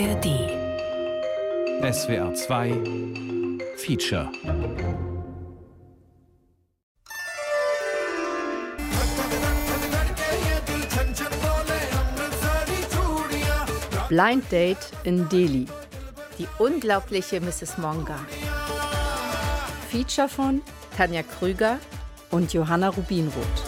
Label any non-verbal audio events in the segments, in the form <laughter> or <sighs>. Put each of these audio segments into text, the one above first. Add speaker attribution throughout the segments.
Speaker 1: ARD.
Speaker 2: SWR 2 Feature.
Speaker 3: Blind Date in Delhi. Die unglaubliche Mrs. Monga. Feature von Tanja Krüger und Johanna Rubinroth.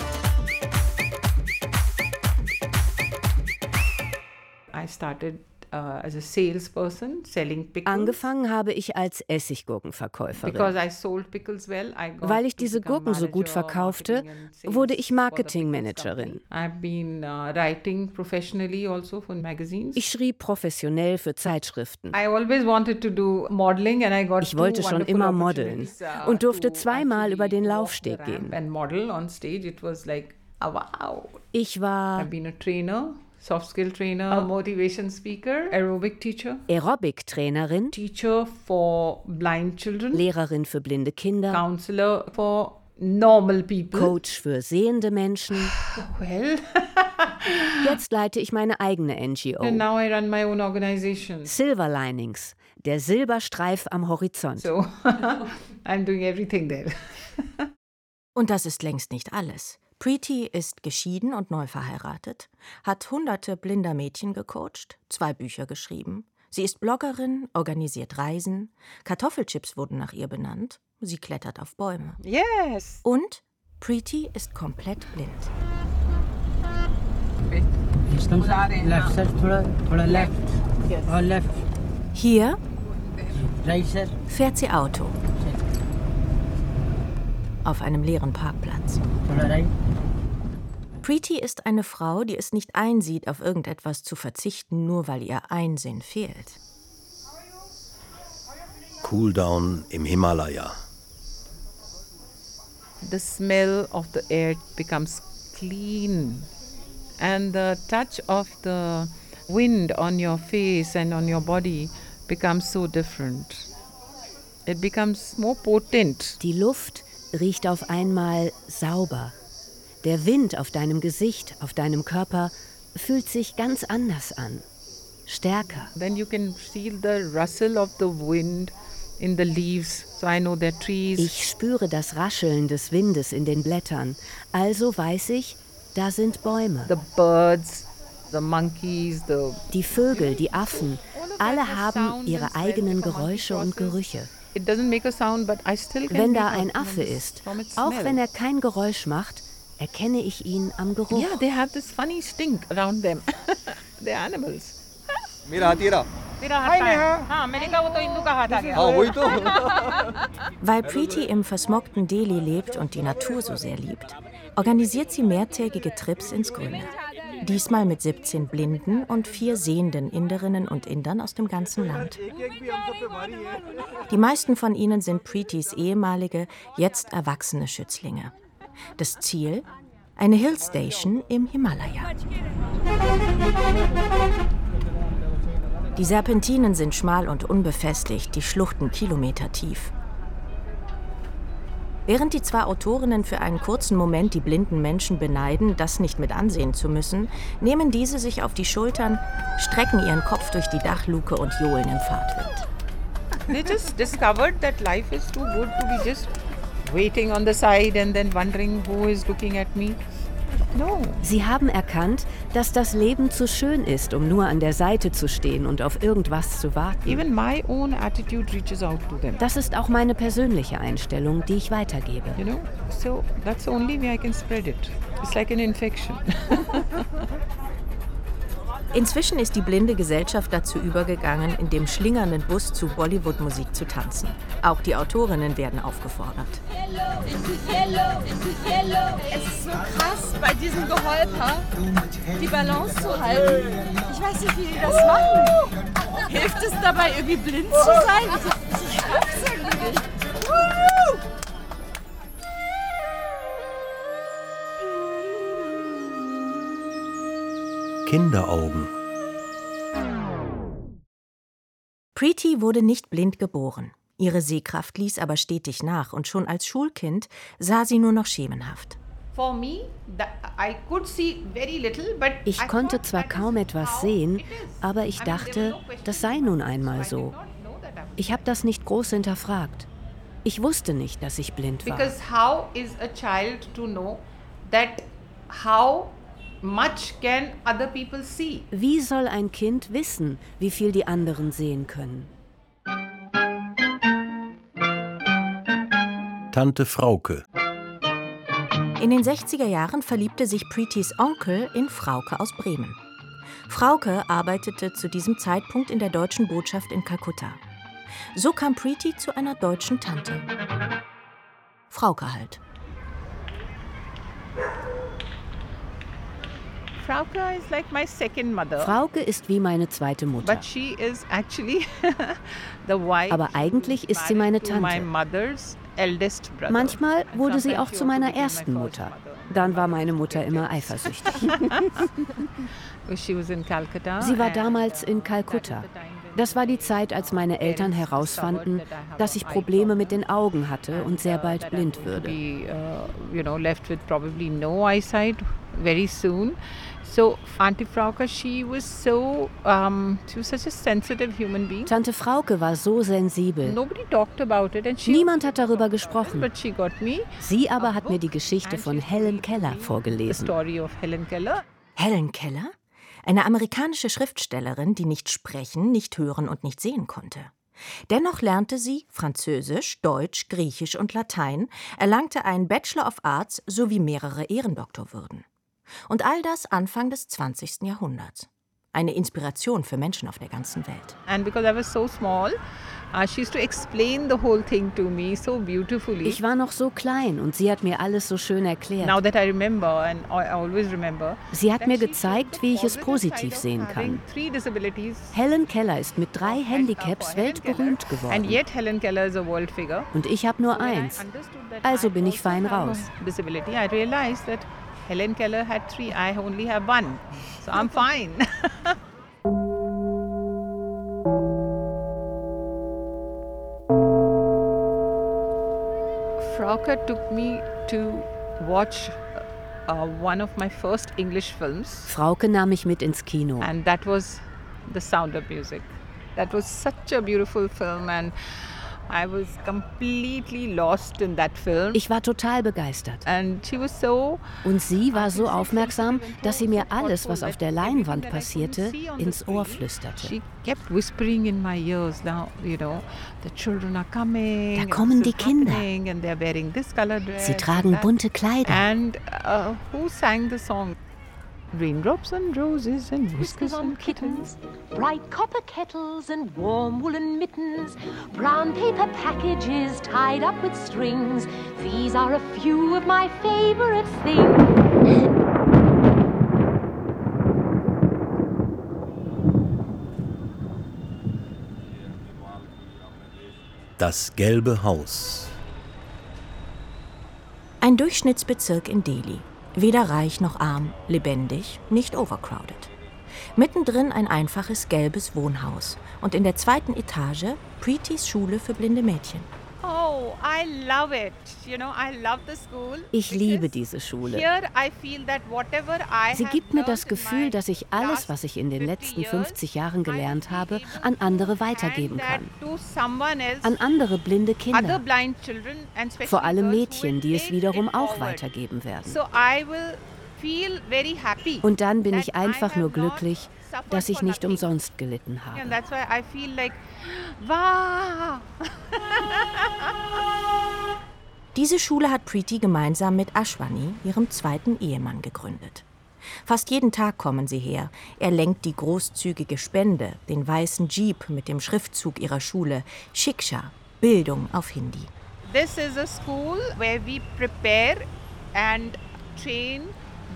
Speaker 4: I started as a salesperson selling pickles.
Speaker 5: Angefangen habe ich als Essiggurkenverkäuferin. Weil ich diese Gurken so gut verkaufte, wurde ich Marketingmanagerin.
Speaker 4: uh, also.
Speaker 5: Ich schrieb professionell für Zeitschriften.
Speaker 4: I always wanted to do modeling and I got
Speaker 5: Ich wollte schon immer modeln
Speaker 4: uh,
Speaker 5: und durfte zweimal über den Laufsteg gehen.
Speaker 4: Wow.
Speaker 5: Ich war
Speaker 4: Soft skill trainer, a motivation speaker, aerobic teacher,
Speaker 5: Aerobic-Trainerin,
Speaker 4: teacher for blind children,
Speaker 5: Lehrerin für blinde Kinder,
Speaker 4: counselor for normal people.
Speaker 5: Coach für sehende Menschen. <sighs>
Speaker 4: Well, <laughs>
Speaker 5: Jetzt leite ich meine eigene NGO.
Speaker 4: and now I run my own organization.
Speaker 5: Silver Linings, der Silberstreif am Horizont.
Speaker 4: So <laughs> I'm doing everything there. <laughs>
Speaker 6: Und das ist längst nicht alles. Preeti ist geschieden und neu verheiratet, hat hunderte blinder Mädchen gecoacht, zwei Bücher geschrieben. Sie ist Bloggerin, organisiert Reisen, Kartoffelchips wurden nach ihr benannt, sie klettert auf Bäume.
Speaker 4: Yes!
Speaker 6: Und Preeti ist komplett blind. Hier fährt sie Auto auf einem leeren Parkplatz. Preeti ist eine Frau, die es nicht einsieht, auf irgendetwas zu verzichten, nur weil ihr Einsinn fehlt.
Speaker 7: Cooldown im Himalaya.
Speaker 4: The smell of the air becomes clean and the touch of the wind on your face and on your body becomes so different. It becomes more potent.
Speaker 5: Die Luft riecht auf einmal sauber. Der Wind auf deinem Gesicht, auf deinem Körper fühlt sich ganz anders an. Stärker.
Speaker 4: Then you can feel the rustle of the wind in the leaves. So I know they're trees.
Speaker 5: Ich spüre das Rascheln des Windes in den Blättern. Also weiß ich, da sind Bäume.
Speaker 4: the birds, the monkeys, the
Speaker 5: Die Vögel, die Affen, alle haben ihre eigenen Geräusche und Gerüche. Wenn da ein Affe ist, auch wenn er kein Geräusch macht, erkenne ich ihn am Geruch.
Speaker 4: Yeah, they have this funny stink around them. <laughs> the animals.
Speaker 7: Mira, tira. <laughs>
Speaker 6: Weil Preeti im versmogten Delhi lebt und die Natur so sehr liebt, organisiert sie mehrtägige Trips ins Grüne. Diesmal mit 17 blinden und vier sehenden Inderinnen und Indern aus dem ganzen Land. Die meisten von ihnen sind Preetis ehemalige, jetzt erwachsene Schützlinge. Das Ziel? Eine Hillstation im Himalaya. Die Serpentinen sind schmal und unbefestigt, die Schluchten kilometertief. Während die zwei Autorinnen für einen kurzen Moment die blinden Menschen beneiden, das nicht mit ansehen zu müssen, nehmen diese sich auf die Schultern, strecken ihren Kopf durch die Dachluke und johlen im Fahrtwind.
Speaker 4: They just discovered that life is too good to be just waiting on the side and then wondering who is looking at me.
Speaker 5: Sie haben erkannt, dass das Leben zu schön ist, um nur an der Seite zu stehen und auf irgendwas zu warten.
Speaker 4: Even my own attitude reaches out to them.
Speaker 5: Das ist auch meine persönliche Einstellung, die ich weitergebe.
Speaker 4: You know? So that's the only way I can spread it. It's like an infection. <laughs>
Speaker 6: Inzwischen ist die blinde Gesellschaft dazu übergegangen, in dem schlingernden Bus zu Bollywood-Musik zu tanzen. Auch die Autorinnen werden aufgefordert.
Speaker 8: Es ist so krass, bei diesem Geholper die Balance zu halten. Ich weiß nicht, wie die das machen. Hilft es dabei, irgendwie blind zu sein? Ich, ich schaff's
Speaker 7: Kinderaugen.
Speaker 6: Preeti wurde nicht blind geboren. Ihre Sehkraft ließ aber stetig nach und schon als Schulkind sah sie nur noch schemenhaft.
Speaker 4: for me, the, I could see very little, but I
Speaker 5: Ich konnte
Speaker 4: thought
Speaker 5: zwar kaum etwas sehen, aber ich dachte, das sei nun einmal so.
Speaker 4: I did not know that I was
Speaker 5: Ich habe das nicht groß hinterfragt. Ich wusste nicht, dass ich blind war.
Speaker 4: Because how is a child to know that how much can other people see?
Speaker 5: Wie soll ein Kind wissen, wie viel die anderen sehen können?
Speaker 7: Tante Frauke.
Speaker 6: In den 60er Jahren verliebte sich Preetys Onkel in Frauke aus Bremen. Frauke arbeitete zu diesem Zeitpunkt in der deutschen Botschaft in Kalkutta. So kam Preety zu einer deutschen Tante. Frauke halt.
Speaker 4: Frauke is like my second mother.
Speaker 5: Frauke ist wie meine zweite Mutter.
Speaker 4: But she is actually <laughs> the wife
Speaker 5: Aber eigentlich ist sie meine Tante. Manchmal wurde sie auch zu
Speaker 4: also
Speaker 5: meiner
Speaker 4: my
Speaker 5: ersten Mutter. Dann war meine Mutter immer <laughs> eifersüchtig. Sie war damals
Speaker 4: uh,
Speaker 5: in Kalkutta. Das war die Zeit, als meine Eltern herausfanden, dass ich Probleme mit den Augen hatte und sehr bald blind würde.
Speaker 4: So Auntie Frauke, she was so, um, she was such a sensitive human being.
Speaker 5: Tante Frauke war so sensibel.
Speaker 4: Nobody talked about it, and she
Speaker 5: Niemand hat darüber gesprochen.
Speaker 4: but she got me
Speaker 5: Sie aber hat mir die Geschichte von Helen Keller
Speaker 4: the
Speaker 5: vorgelesen.
Speaker 4: story of Helen Keller.
Speaker 6: Helen Keller? Eine amerikanische Schriftstellerin, die nicht sprechen, nicht hören und nicht sehen konnte. Dennoch lernte sie Französisch, Deutsch, Griechisch und Latein, erlangte einen Bachelor of Arts sowie mehrere Ehrendoktorwürden. Und all das Anfang des 20. Jahrhunderts. Eine Inspiration für Menschen auf der ganzen Welt.
Speaker 4: And because I was so small, uh, she used to explain the whole thing to me so beautifully.
Speaker 5: Ich war noch so klein und sie hat mir alles so schön erklärt.
Speaker 4: Now that I remember, and I always remember,
Speaker 5: Sie hat mir
Speaker 4: she
Speaker 5: gezeigt,
Speaker 4: showed
Speaker 5: wie ich es positiv sehen kann.
Speaker 4: Three disabilities.
Speaker 5: Helen Keller ist mit drei
Speaker 4: And,
Speaker 5: Handicaps weltberühmt
Speaker 4: Keller.
Speaker 5: geworden.
Speaker 4: And yet Helen Keller is a world figure.
Speaker 5: Und ich habe nur eins. Also
Speaker 4: I
Speaker 5: bin ich
Speaker 4: also
Speaker 5: fein raus.
Speaker 4: Disability. I realized that Helen Keller had three. I only have one, so I'm <laughs> fine. <laughs> Frauke took me to watch uh, one of my first English films,
Speaker 5: Frauke nahm mich mit ins Kino.
Speaker 4: and that was The Sound of Music. That was such a beautiful film, and I was completely lost in that film.
Speaker 5: Ich war total begeistert.
Speaker 4: And she was so
Speaker 5: Und sie war so aufmerksam, dass sie mir alles, was auf der Leinwand passierte, ins Ohr flüsterte.
Speaker 4: She kept whispering in my ears. Now, you know, the children are coming.
Speaker 5: Da kommen die Kinder.
Speaker 4: happening, And they're wearing this color dress.
Speaker 5: Sie tragen bunte Kleider.
Speaker 4: Raindrops and roses and whiskers
Speaker 1: on
Speaker 4: and kittens.
Speaker 1: kittens, bright copper kettles and warm woolen mittens, brown paper packages tied up with strings. These are a few of my favorite things.
Speaker 7: Das gelbe Haus.
Speaker 6: Ein Durchschnittsbezirk in Delhi. Weder reich noch arm, lebendig, nicht overcrowded. Mittendrin ein einfaches gelbes Wohnhaus und in der zweiten Etage Preetys Schule für blinde Mädchen.
Speaker 4: Oh, I love it. You know, I love the school.
Speaker 5: Ich liebe diese Schule. Sie gibt mir das Gefühl, dass ich alles, was ich in den
Speaker 4: 50
Speaker 5: letzten
Speaker 4: years,
Speaker 5: 50 Jahren gelernt habe, an andere weitergeben kann. An andere blinde Kinder. Vor allem Mädchen, die es wiederum auch weitergeben werden. Und dann bin ich einfach nur glücklich, dass ich nicht umsonst gelitten habe. <laughs>
Speaker 6: Diese Schule hat Preeti gemeinsam mit Ashwani, ihrem zweiten Ehemann, gegründet. Fast jeden Tag kommen sie her. Er lenkt die großzügige Spende, den weißen Jeep mit dem Schriftzug ihrer Schule, Shiksha, Bildung auf Hindi.
Speaker 4: This is a school where we prepare and train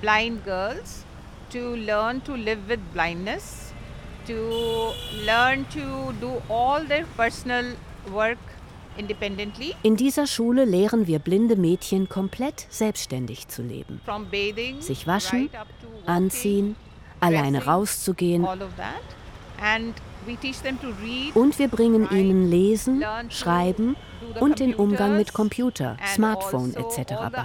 Speaker 4: blind girls to learn to live with blindness, to learn to do all their personal work independently,
Speaker 5: In dieser Schule lehren wir blinde Mädchen komplett selbstständig zu leben.
Speaker 4: from bathing,
Speaker 5: Sich waschen, Anziehen, alleine rauszugehen
Speaker 4: all of that. And we teach them to read,
Speaker 5: und wir bringen ihnen Lesen, Schreiben und den Umgang mit Computer, Smartphone etc. bei.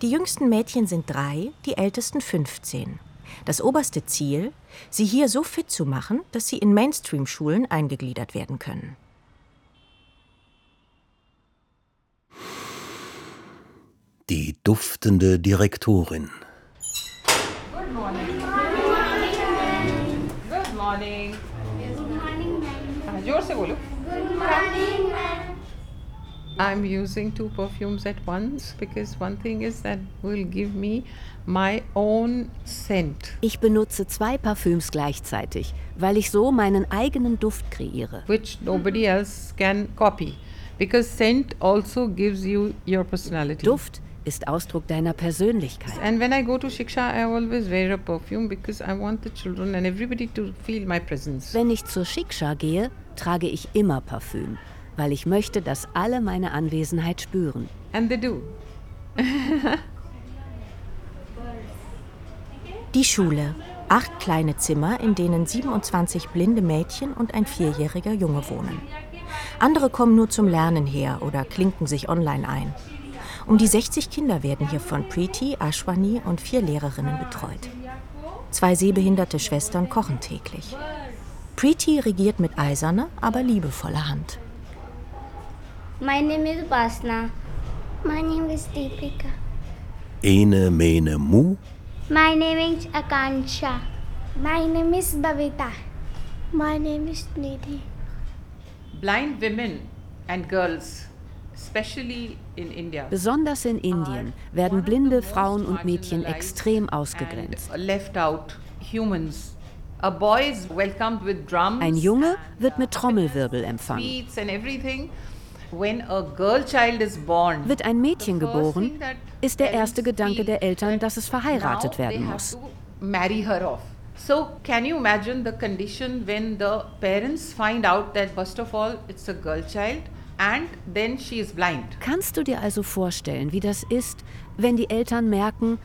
Speaker 6: Die jüngsten Mädchen sind drei, die ältesten 15. Das oberste Ziel, sie hier so fit zu machen, dass sie in Mainstream-Schulen eingegliedert werden können.
Speaker 7: Die duftende Direktorin.
Speaker 4: Good morning. Good morning. Good morning. Good morning. Ah, Good morning. Good morning. I'm using two perfumes at once because one thing is that will give me my own scent.
Speaker 5: Ich benutze zwei Parfüms gleichzeitig, weil ich so meinen eigenen Duft kreiere.
Speaker 4: Which nobody else can copy because scent also gives you your personality.
Speaker 5: Duft ist Ausdruck deiner Persönlichkeit.
Speaker 4: And when I go to Shiksha, I always wear a perfume because I want the children and everybody to feel my presence.
Speaker 5: Wenn ich zur Shiksha gehe, trage ich immer Parfüm, weil ich möchte, dass alle meine Anwesenheit spüren.
Speaker 4: And they do. <laughs>
Speaker 6: Die Schule. Acht kleine Zimmer, in denen 27 blinde Mädchen und ein vierjähriger Junge wohnen. Andere kommen nur zum Lernen her oder klinken sich online ein. Um die 60 Kinder werden hier von Preeti, Ashwani und vier Lehrerinnen betreut. Zwei sehbehinderte Schwestern kochen täglich. Preeti regiert mit eiserner, aber liebevoller Hand.
Speaker 9: My name is Basna. My name is Deepika.
Speaker 7: Ene Mene Mu.
Speaker 9: My name is Akansha. My name is Bavita. My name is Nidhi.
Speaker 4: Blind women and girls, especially in India,
Speaker 5: Besonders in Indien werden blinde Frauen und Mädchen extrem ausgegrenzt.
Speaker 4: and left out humans. A boy is welcomed with drums,
Speaker 5: Ein Junge wird mit Trommelwirbel empfangen.
Speaker 4: Sweets and everything. When a girl child is born,
Speaker 5: Wird ein Mädchen geboren, ist der erste Gedanke der Eltern, dass es verheiratet
Speaker 4: now they
Speaker 5: werden
Speaker 4: have
Speaker 5: muss.
Speaker 4: to marry her off. So can you imagine the condition when the parents find out that first of all it's a girl child and then she is blind.
Speaker 5: Kannst du dir also vorstellen, wie das ist, wenn die Eltern merken,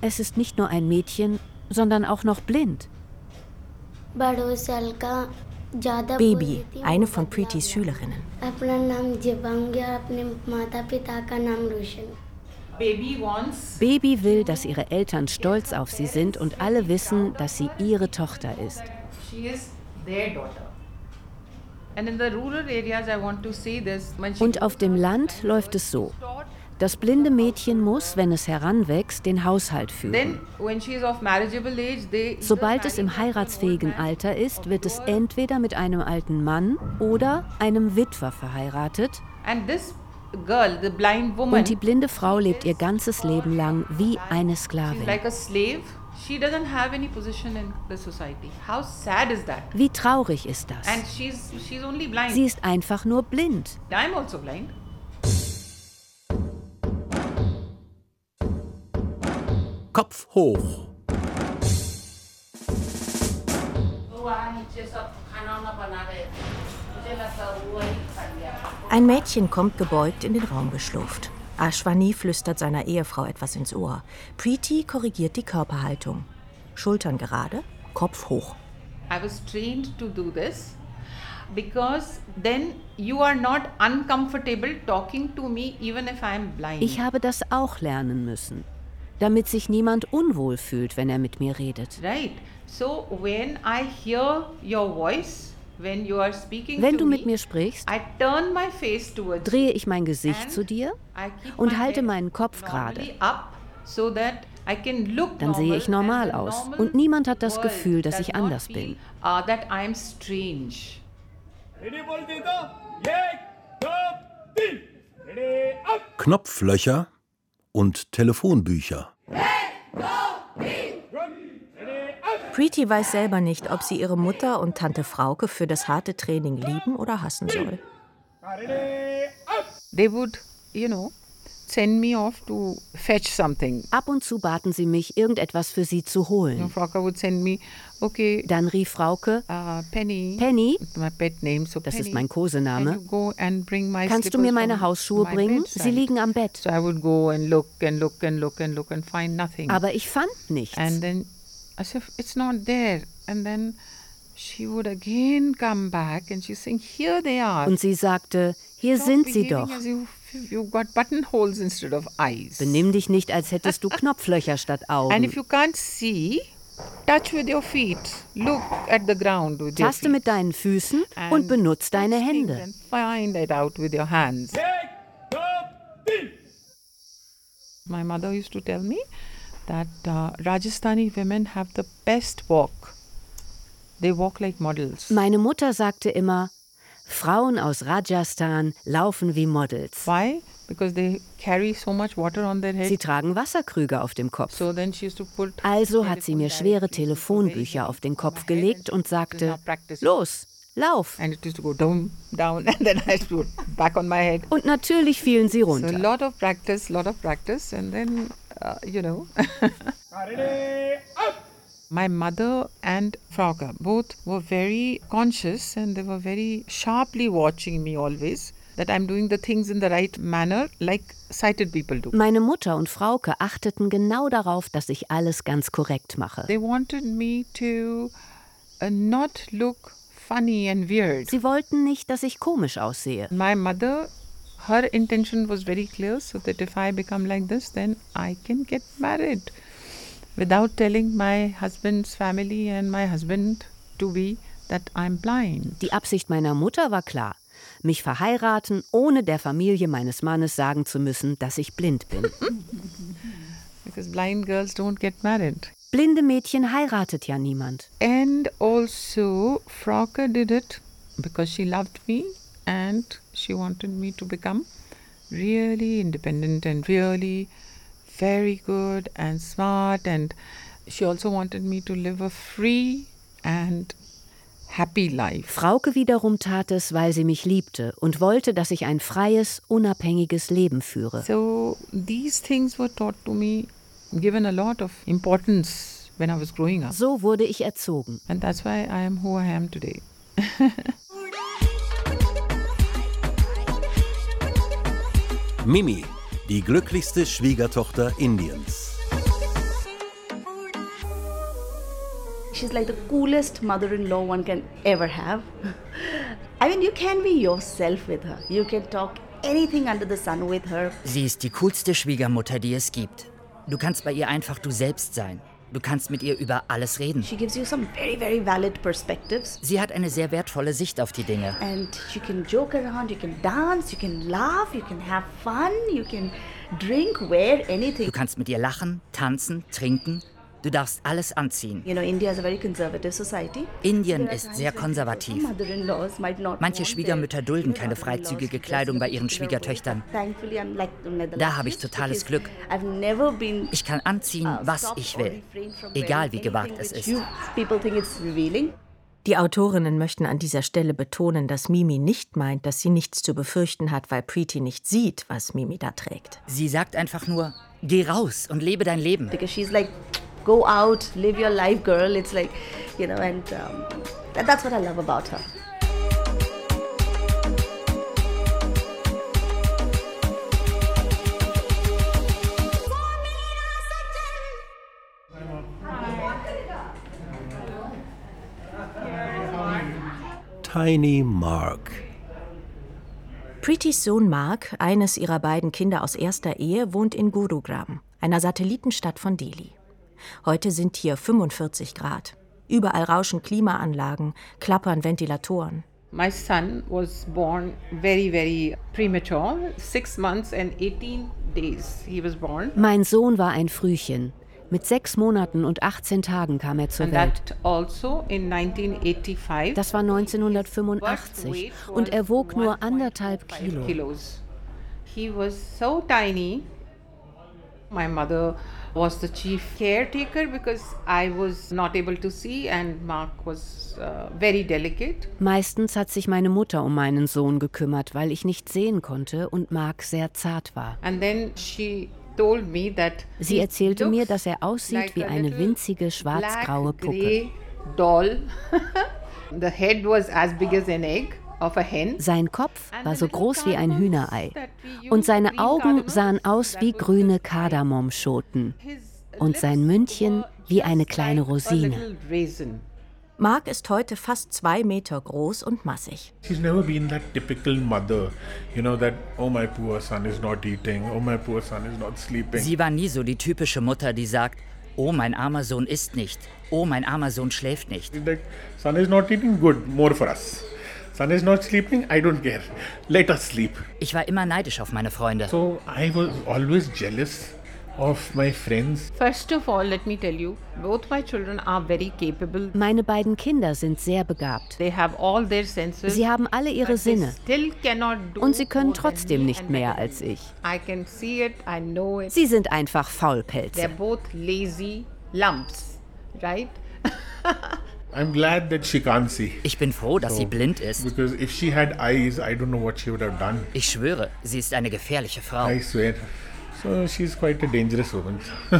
Speaker 5: es ist nicht nur ein Mädchen, sondern auch noch blind?
Speaker 6: Baby, eine von Preetis Schülerinnen.
Speaker 4: Baby
Speaker 5: will, dass ihre Eltern stolz auf sie sind und alle wissen, dass sie ihre Tochter ist. Und auf dem Land läuft es so. Das blinde Mädchen muss, wenn es heranwächst, den Haushalt führen. Sobald es im heiratsfähigen Alter ist, wird es entweder mit einem alten Mann oder einem Witwer verheiratet und die blinde Frau lebt ihr ganzes Leben lang wie eine Sklavin.
Speaker 4: like a slave she doesn't have any position in the society how sad is that
Speaker 5: Wie traurig ist das? Sie ist einfach nur blind.
Speaker 7: Kopf hoch.
Speaker 6: Ein Mädchen kommt gebeugt in den Raum geschlurft. Ashwani flüstert seiner Ehefrau etwas ins Ohr. Preeti korrigiert die Körperhaltung. Schultern gerade, Kopf hoch.
Speaker 4: I was trained to do this because then you are not uncomfortable talking to me even if I am blind.
Speaker 5: Ich habe das auch lernen müssen, damit sich niemand unwohl fühlt, wenn er mit mir redet.
Speaker 4: right. So when I hear your voice when you are speaking
Speaker 5: Wenn du mit
Speaker 4: me,
Speaker 5: mir sprichst,
Speaker 4: I turn my face towards
Speaker 5: drehe
Speaker 4: you
Speaker 5: ich mein Gesicht
Speaker 4: and
Speaker 5: zu dir und
Speaker 4: my
Speaker 5: halte
Speaker 4: head
Speaker 5: meinen Kopf gerade.
Speaker 4: normally up so that I can look
Speaker 5: Dann sehe ich normal aus und niemand hat das Gefühl, dass ich anders bin.
Speaker 4: Uh, that I am strange.
Speaker 7: Knopflöcher und Telefonbücher.
Speaker 6: Preeti weiß selber nicht, ob sie ihre Mutter und Tante Frauke für das harte Training lieben oder hassen soll.
Speaker 4: They would, you know, send me off to fetch something.
Speaker 5: Ab und zu baten sie mich, irgendetwas für sie zu holen.
Speaker 4: Frauke would send me, okay,
Speaker 5: Dann rief Frauke,
Speaker 4: uh, Penny,
Speaker 5: Penny,
Speaker 4: my pet name, so
Speaker 5: das
Speaker 4: Penny,
Speaker 5: ist mein Kosename,
Speaker 4: you and
Speaker 5: kannst du mir meine Hausschuhe bringen?
Speaker 4: bedside?
Speaker 5: Sie liegen am Bett.
Speaker 4: So I would go and look and look and look and look and find nothing.
Speaker 5: Aber ich fand nichts.
Speaker 4: and then as if it's not there. And then she would again come back and she's saying, Here they are.
Speaker 5: Und sie sagte, hier
Speaker 4: Stop
Speaker 5: sind sie doch.
Speaker 4: you've got buttonholes instead of eyes.
Speaker 5: Benimm dich nicht, als hättest du <laughs> Knopflöcher statt
Speaker 4: And
Speaker 5: Augen.
Speaker 4: if you can't see, touch with your feet. Look at the ground with your
Speaker 5: Taste
Speaker 4: feet.
Speaker 5: mit deinen Füßen und
Speaker 4: And
Speaker 5: benutz deine
Speaker 4: touch things
Speaker 5: Hände.
Speaker 4: Find it out with your hands. My mother used to tell me that uh, Rajasthani women have the best walk. They walk like models.
Speaker 5: Meine Mutter sagte immer, Frauen aus Rajasthan laufen wie Models.
Speaker 4: Why? Because they carry so much water on their head.
Speaker 5: Sie tragen Wasserkrüge auf dem Kopf.
Speaker 4: So then she used to put
Speaker 5: Also hat sie mir schwere Telefonbücher auf den Kopf gelegt und sagte, los, lauf.
Speaker 4: and it used to go down, down, <laughs> and then I used to put back on my head.
Speaker 5: Und natürlich fielen sie
Speaker 4: So a
Speaker 5: runter.
Speaker 4: lot of practice, lot of practice, and then uh, you know. <laughs> My mother and Frauke both were very conscious and they were very sharply watching me always that I'm doing the things in the right manner, like sighted people do.
Speaker 5: Meine Mutter und Frauke achteten genau darauf, dass ich alles ganz korrekt mache.
Speaker 4: They wanted me to uh, not look funny and weird.
Speaker 5: Sie wollten nicht, dass ich komisch aussehe.
Speaker 4: My mother, her intention was very clear so that if I become like this, then I can get married without telling my husband's family and my husband to be that I'm blind.
Speaker 5: Die Absicht meiner Mutter war klar. Mich verheiraten, ohne der Familie meines Mannes sagen zu müssen, dass ich blind bin. <laughs>
Speaker 4: Because blind girls don't get married.
Speaker 5: Blinde Mädchen heiratet ja niemand.
Speaker 4: And also, Frauke did it because she loved me and she wanted me to become really independent and really very good and smart. And she also wanted me to live a free and happy life.
Speaker 5: Frauke wiederum tat es, weil sie mich liebte und wollte, dass ich ein freies, unabhängiges Leben führe.
Speaker 4: So, these things were taught to me, given a lot of importance when I was growing up.
Speaker 5: So wurde ich erzogen.
Speaker 4: And that's why I am who I am today. <laughs>
Speaker 7: Mimi, die glücklichste Schwiegertochter Indiens.
Speaker 10: She's like the coolest mother in law one can ever have. <laughs> I mean, you can be yourself with her. You can talk anything under the sun with her.
Speaker 11: Sie ist die coolste Schwiegermutter, die es gibt. Du kannst bei ihr einfach du selbst sein. Du kannst mit ihr über alles reden.
Speaker 10: Very, very valid perspectives.
Speaker 11: Sie hat eine sehr wertvolle Sicht auf die Dinge.
Speaker 10: And you can joke around, you can dance, you can laugh, you can have fun, you can drink, wear anything.
Speaker 11: Du kannst mit ihr lachen, tanzen, trinken. Du darfst alles anziehen. Indien ist sehr konservativ. Manche
Speaker 10: want
Speaker 11: Schwiegermütter dulden keine freizügige Kleidung bei ihren. Schwiegertöchtern. Da habe ich totales Glück. Ich kann anziehen,
Speaker 10: uh,
Speaker 11: was ich will. Egal wie gewagt
Speaker 10: anything
Speaker 11: es ist.
Speaker 6: Die Autorinnen möchten an dieser Stelle betonen, dass Mimi nicht meint, dass sie nichts zu befürchten hat, weil Preeti nicht sieht, was Mimi da trägt.
Speaker 11: Sie sagt einfach nur, geh raus und lebe dein Leben.
Speaker 10: Because she's like, go out, live your life, girl. It's like, you know, and um, that, that's what I love about her.
Speaker 7: Tiny Mark.
Speaker 6: Preetys Sohn Mark, eines ihrer beiden Kinder aus erster Ehe, wohnt in Gurugram, einer Satellitenstadt von Delhi. Heute sind hier 45 Grad. Überall rauschen Klimaanlagen, klappern Ventilatoren.
Speaker 4: My son was born very, very premature, six months and 18 days he was born.
Speaker 5: Mein Sohn war ein Frühchen. Mit sechs Monaten und 18 Tagen kam er zur Welt.
Speaker 4: also in 1985.
Speaker 5: Das war 1985 und er wog nur anderthalb Kilo.
Speaker 4: He was so tiny. My mother was the chief caretaker because I was not able to see and Mark was uh, very delicate.
Speaker 5: Meistens hat sich meine Mutter um meinen Sohn gekümmert, weil ich nicht sehen konnte und Mark sehr zart war.
Speaker 4: And then she told me that
Speaker 5: Sie erzählte mir, dass er aussieht
Speaker 4: like
Speaker 5: wie eine winzige schwarz-graue Puppe.
Speaker 4: doll. <laughs> the head was as big as an egg.
Speaker 5: Sein Kopf war so groß wie ein Hühnerei und seine Augen sahen aus wie grüne Kardamomschoten und sein Mündchen wie eine kleine Rosine.
Speaker 6: Mark ist heute fast zwei Meter groß und massig.
Speaker 12: She's never been that typical mother, you know, that, oh, my poor son is not eating, oh, my poor son is not sleeping.
Speaker 11: Sie war nie so die typische Mutter, die sagt, oh, mein armer Sohn isst nicht, oh, mein armer Sohn schläft nicht.
Speaker 12: Like, son is not eating good, more for us. Son is not sleeping, I don't care. Let us sleep.
Speaker 11: Ich war immer neidisch auf meine Freunde.
Speaker 12: So I was always jealous of my friends.
Speaker 4: First of all, let me tell you, both my children are very capable.
Speaker 5: Meine beiden Kinder sind sehr begabt.
Speaker 4: They have all their senses.
Speaker 5: Sie haben alle ihre Sinne.
Speaker 4: Still cannot do
Speaker 5: Und sie können trotzdem nicht mehr als ich.
Speaker 4: I can see it, I know it.
Speaker 5: Sie sind einfach Faulpelze.
Speaker 4: They're both lazy lumps, right? <laughs>
Speaker 12: I'm glad that she can't see.
Speaker 11: Ich bin froh, dass
Speaker 12: So,
Speaker 11: sie blind ist.
Speaker 12: Because if she had eyes, I don't know what she would have done.
Speaker 11: Ich schwöre, sie ist eine gefährliche Frau.
Speaker 12: I swear. So she's quite a dangerous woman. <laughs>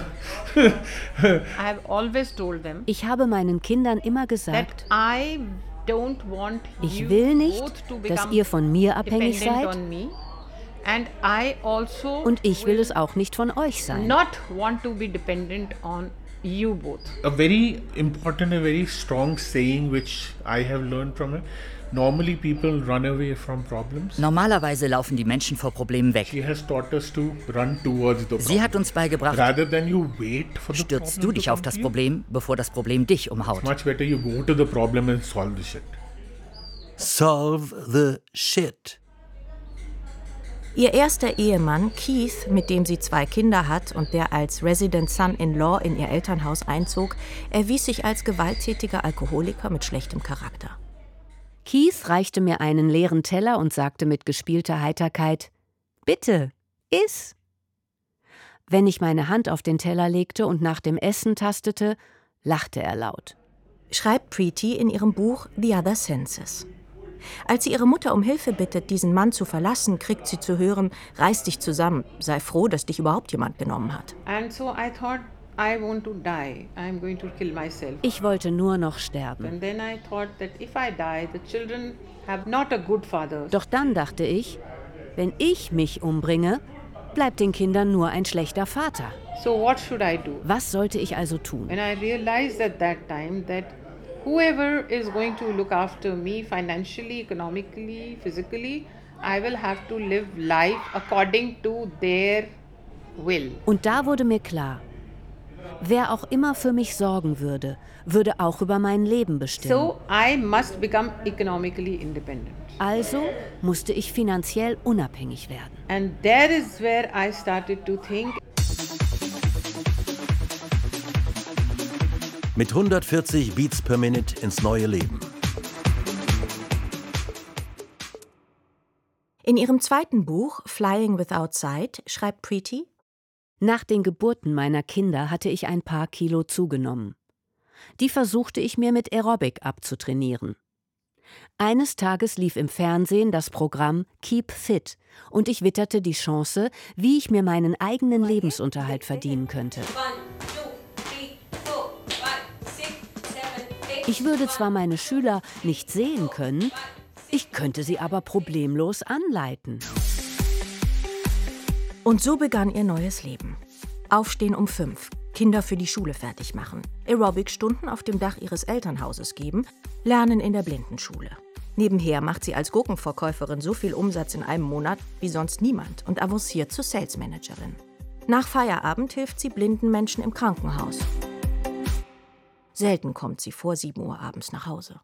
Speaker 4: I have always told them
Speaker 5: Ich habe meinen Kindern immer
Speaker 4: that
Speaker 5: gesagt,
Speaker 4: I don't want
Speaker 5: ich
Speaker 4: you
Speaker 5: will nicht,
Speaker 4: both to
Speaker 5: dass
Speaker 4: become
Speaker 5: ihr von mir abhängig
Speaker 4: dependent
Speaker 5: seid
Speaker 4: on me. And I also
Speaker 5: und ich will es auch nicht von euch sein.
Speaker 4: not want to be dependent on you both.
Speaker 12: a very important, a very strong saying which I have learned from her. Normally, people run away from problems.
Speaker 11: Normalerweise laufen die Menschen vor Problemen weg.
Speaker 12: She has taught us to run towards the problem.
Speaker 11: Sie hat uns beigebracht,
Speaker 12: Rather than you wait for the
Speaker 11: stürzt
Speaker 12: problem
Speaker 11: du dich auf das Problem, bevor das Problem dich umhaut.
Speaker 12: Much better you go to the problem and solve the shit.
Speaker 7: Solve the shit.
Speaker 6: Ihr erster Ehemann, Keith, mit dem sie zwei Kinder hat und der als Resident Son-in-Law in ihr Elternhaus einzog, erwies sich als gewalttätiger Alkoholiker mit schlechtem Charakter.
Speaker 5: Keith reichte mir einen leeren Teller und sagte mit gespielter Heiterkeit: Bitte, iss. Wenn ich meine Hand auf den Teller legte und nach dem Essen tastete, lachte er laut.
Speaker 6: Schreibt Preeti in ihrem Buch The Other Senses. Als sie ihre Mutter um Hilfe bittet, diesen Mann zu verlassen, kriegt sie zu hören: Reiß dich zusammen, sei froh, dass dich überhaupt jemand genommen hat.
Speaker 4: And so I thought I want to die. I'm going to kill myself.
Speaker 5: Ich wollte nur noch sterben.
Speaker 4: And then I thought that if I die, the children have not a good father.
Speaker 5: Doch dann dachte ich, wenn ich mich umbringe, bleibt den Kindern nur ein schlechter Vater.
Speaker 4: So what should I do?
Speaker 5: Was sollte ich also tun?
Speaker 4: And I realized at that time that whoever is going to look after me financially, economically, physically, I will have to live life according to their will.
Speaker 5: Und da wurde mir klar, wer auch immer für mich sorgen würde, würde auch über mein Leben bestimmen.
Speaker 4: So I must become economically independent.
Speaker 5: Also musste ich finanziell unabhängig werden.
Speaker 4: And there is where I started to think
Speaker 7: Mit 140 Beats per Minute ins neue Leben.
Speaker 6: In ihrem zweiten Buch Flying Without Sight schreibt Preeti:
Speaker 5: Nach den Geburten meiner Kinder hatte ich ein paar Kilo zugenommen. Die versuchte ich mir mit Aerobic abzutrainieren. Eines Tages lief im Fernsehen das Programm Keep Fit und ich witterte die Chance, wie ich mir meinen eigenen Lebensunterhalt verdienen könnte. Ich würde zwar meine Schüler nicht sehen können, ich könnte sie aber problemlos anleiten.
Speaker 6: Und so begann ihr neues Leben. Aufstehen um fünf, Kinder für die Schule fertig machen, Aerobic-Stunden auf dem Dach ihres Elternhauses geben, Lernen in der Blindenschule. Nebenher macht sie als Gurkenverkäuferin so viel Umsatz in einem Monat wie sonst niemand und avanciert zur Salesmanagerin. Nach Feierabend hilft sie blinden Menschen im Krankenhaus. Selten kommt sie vor 7 Uhr abends nach Hause.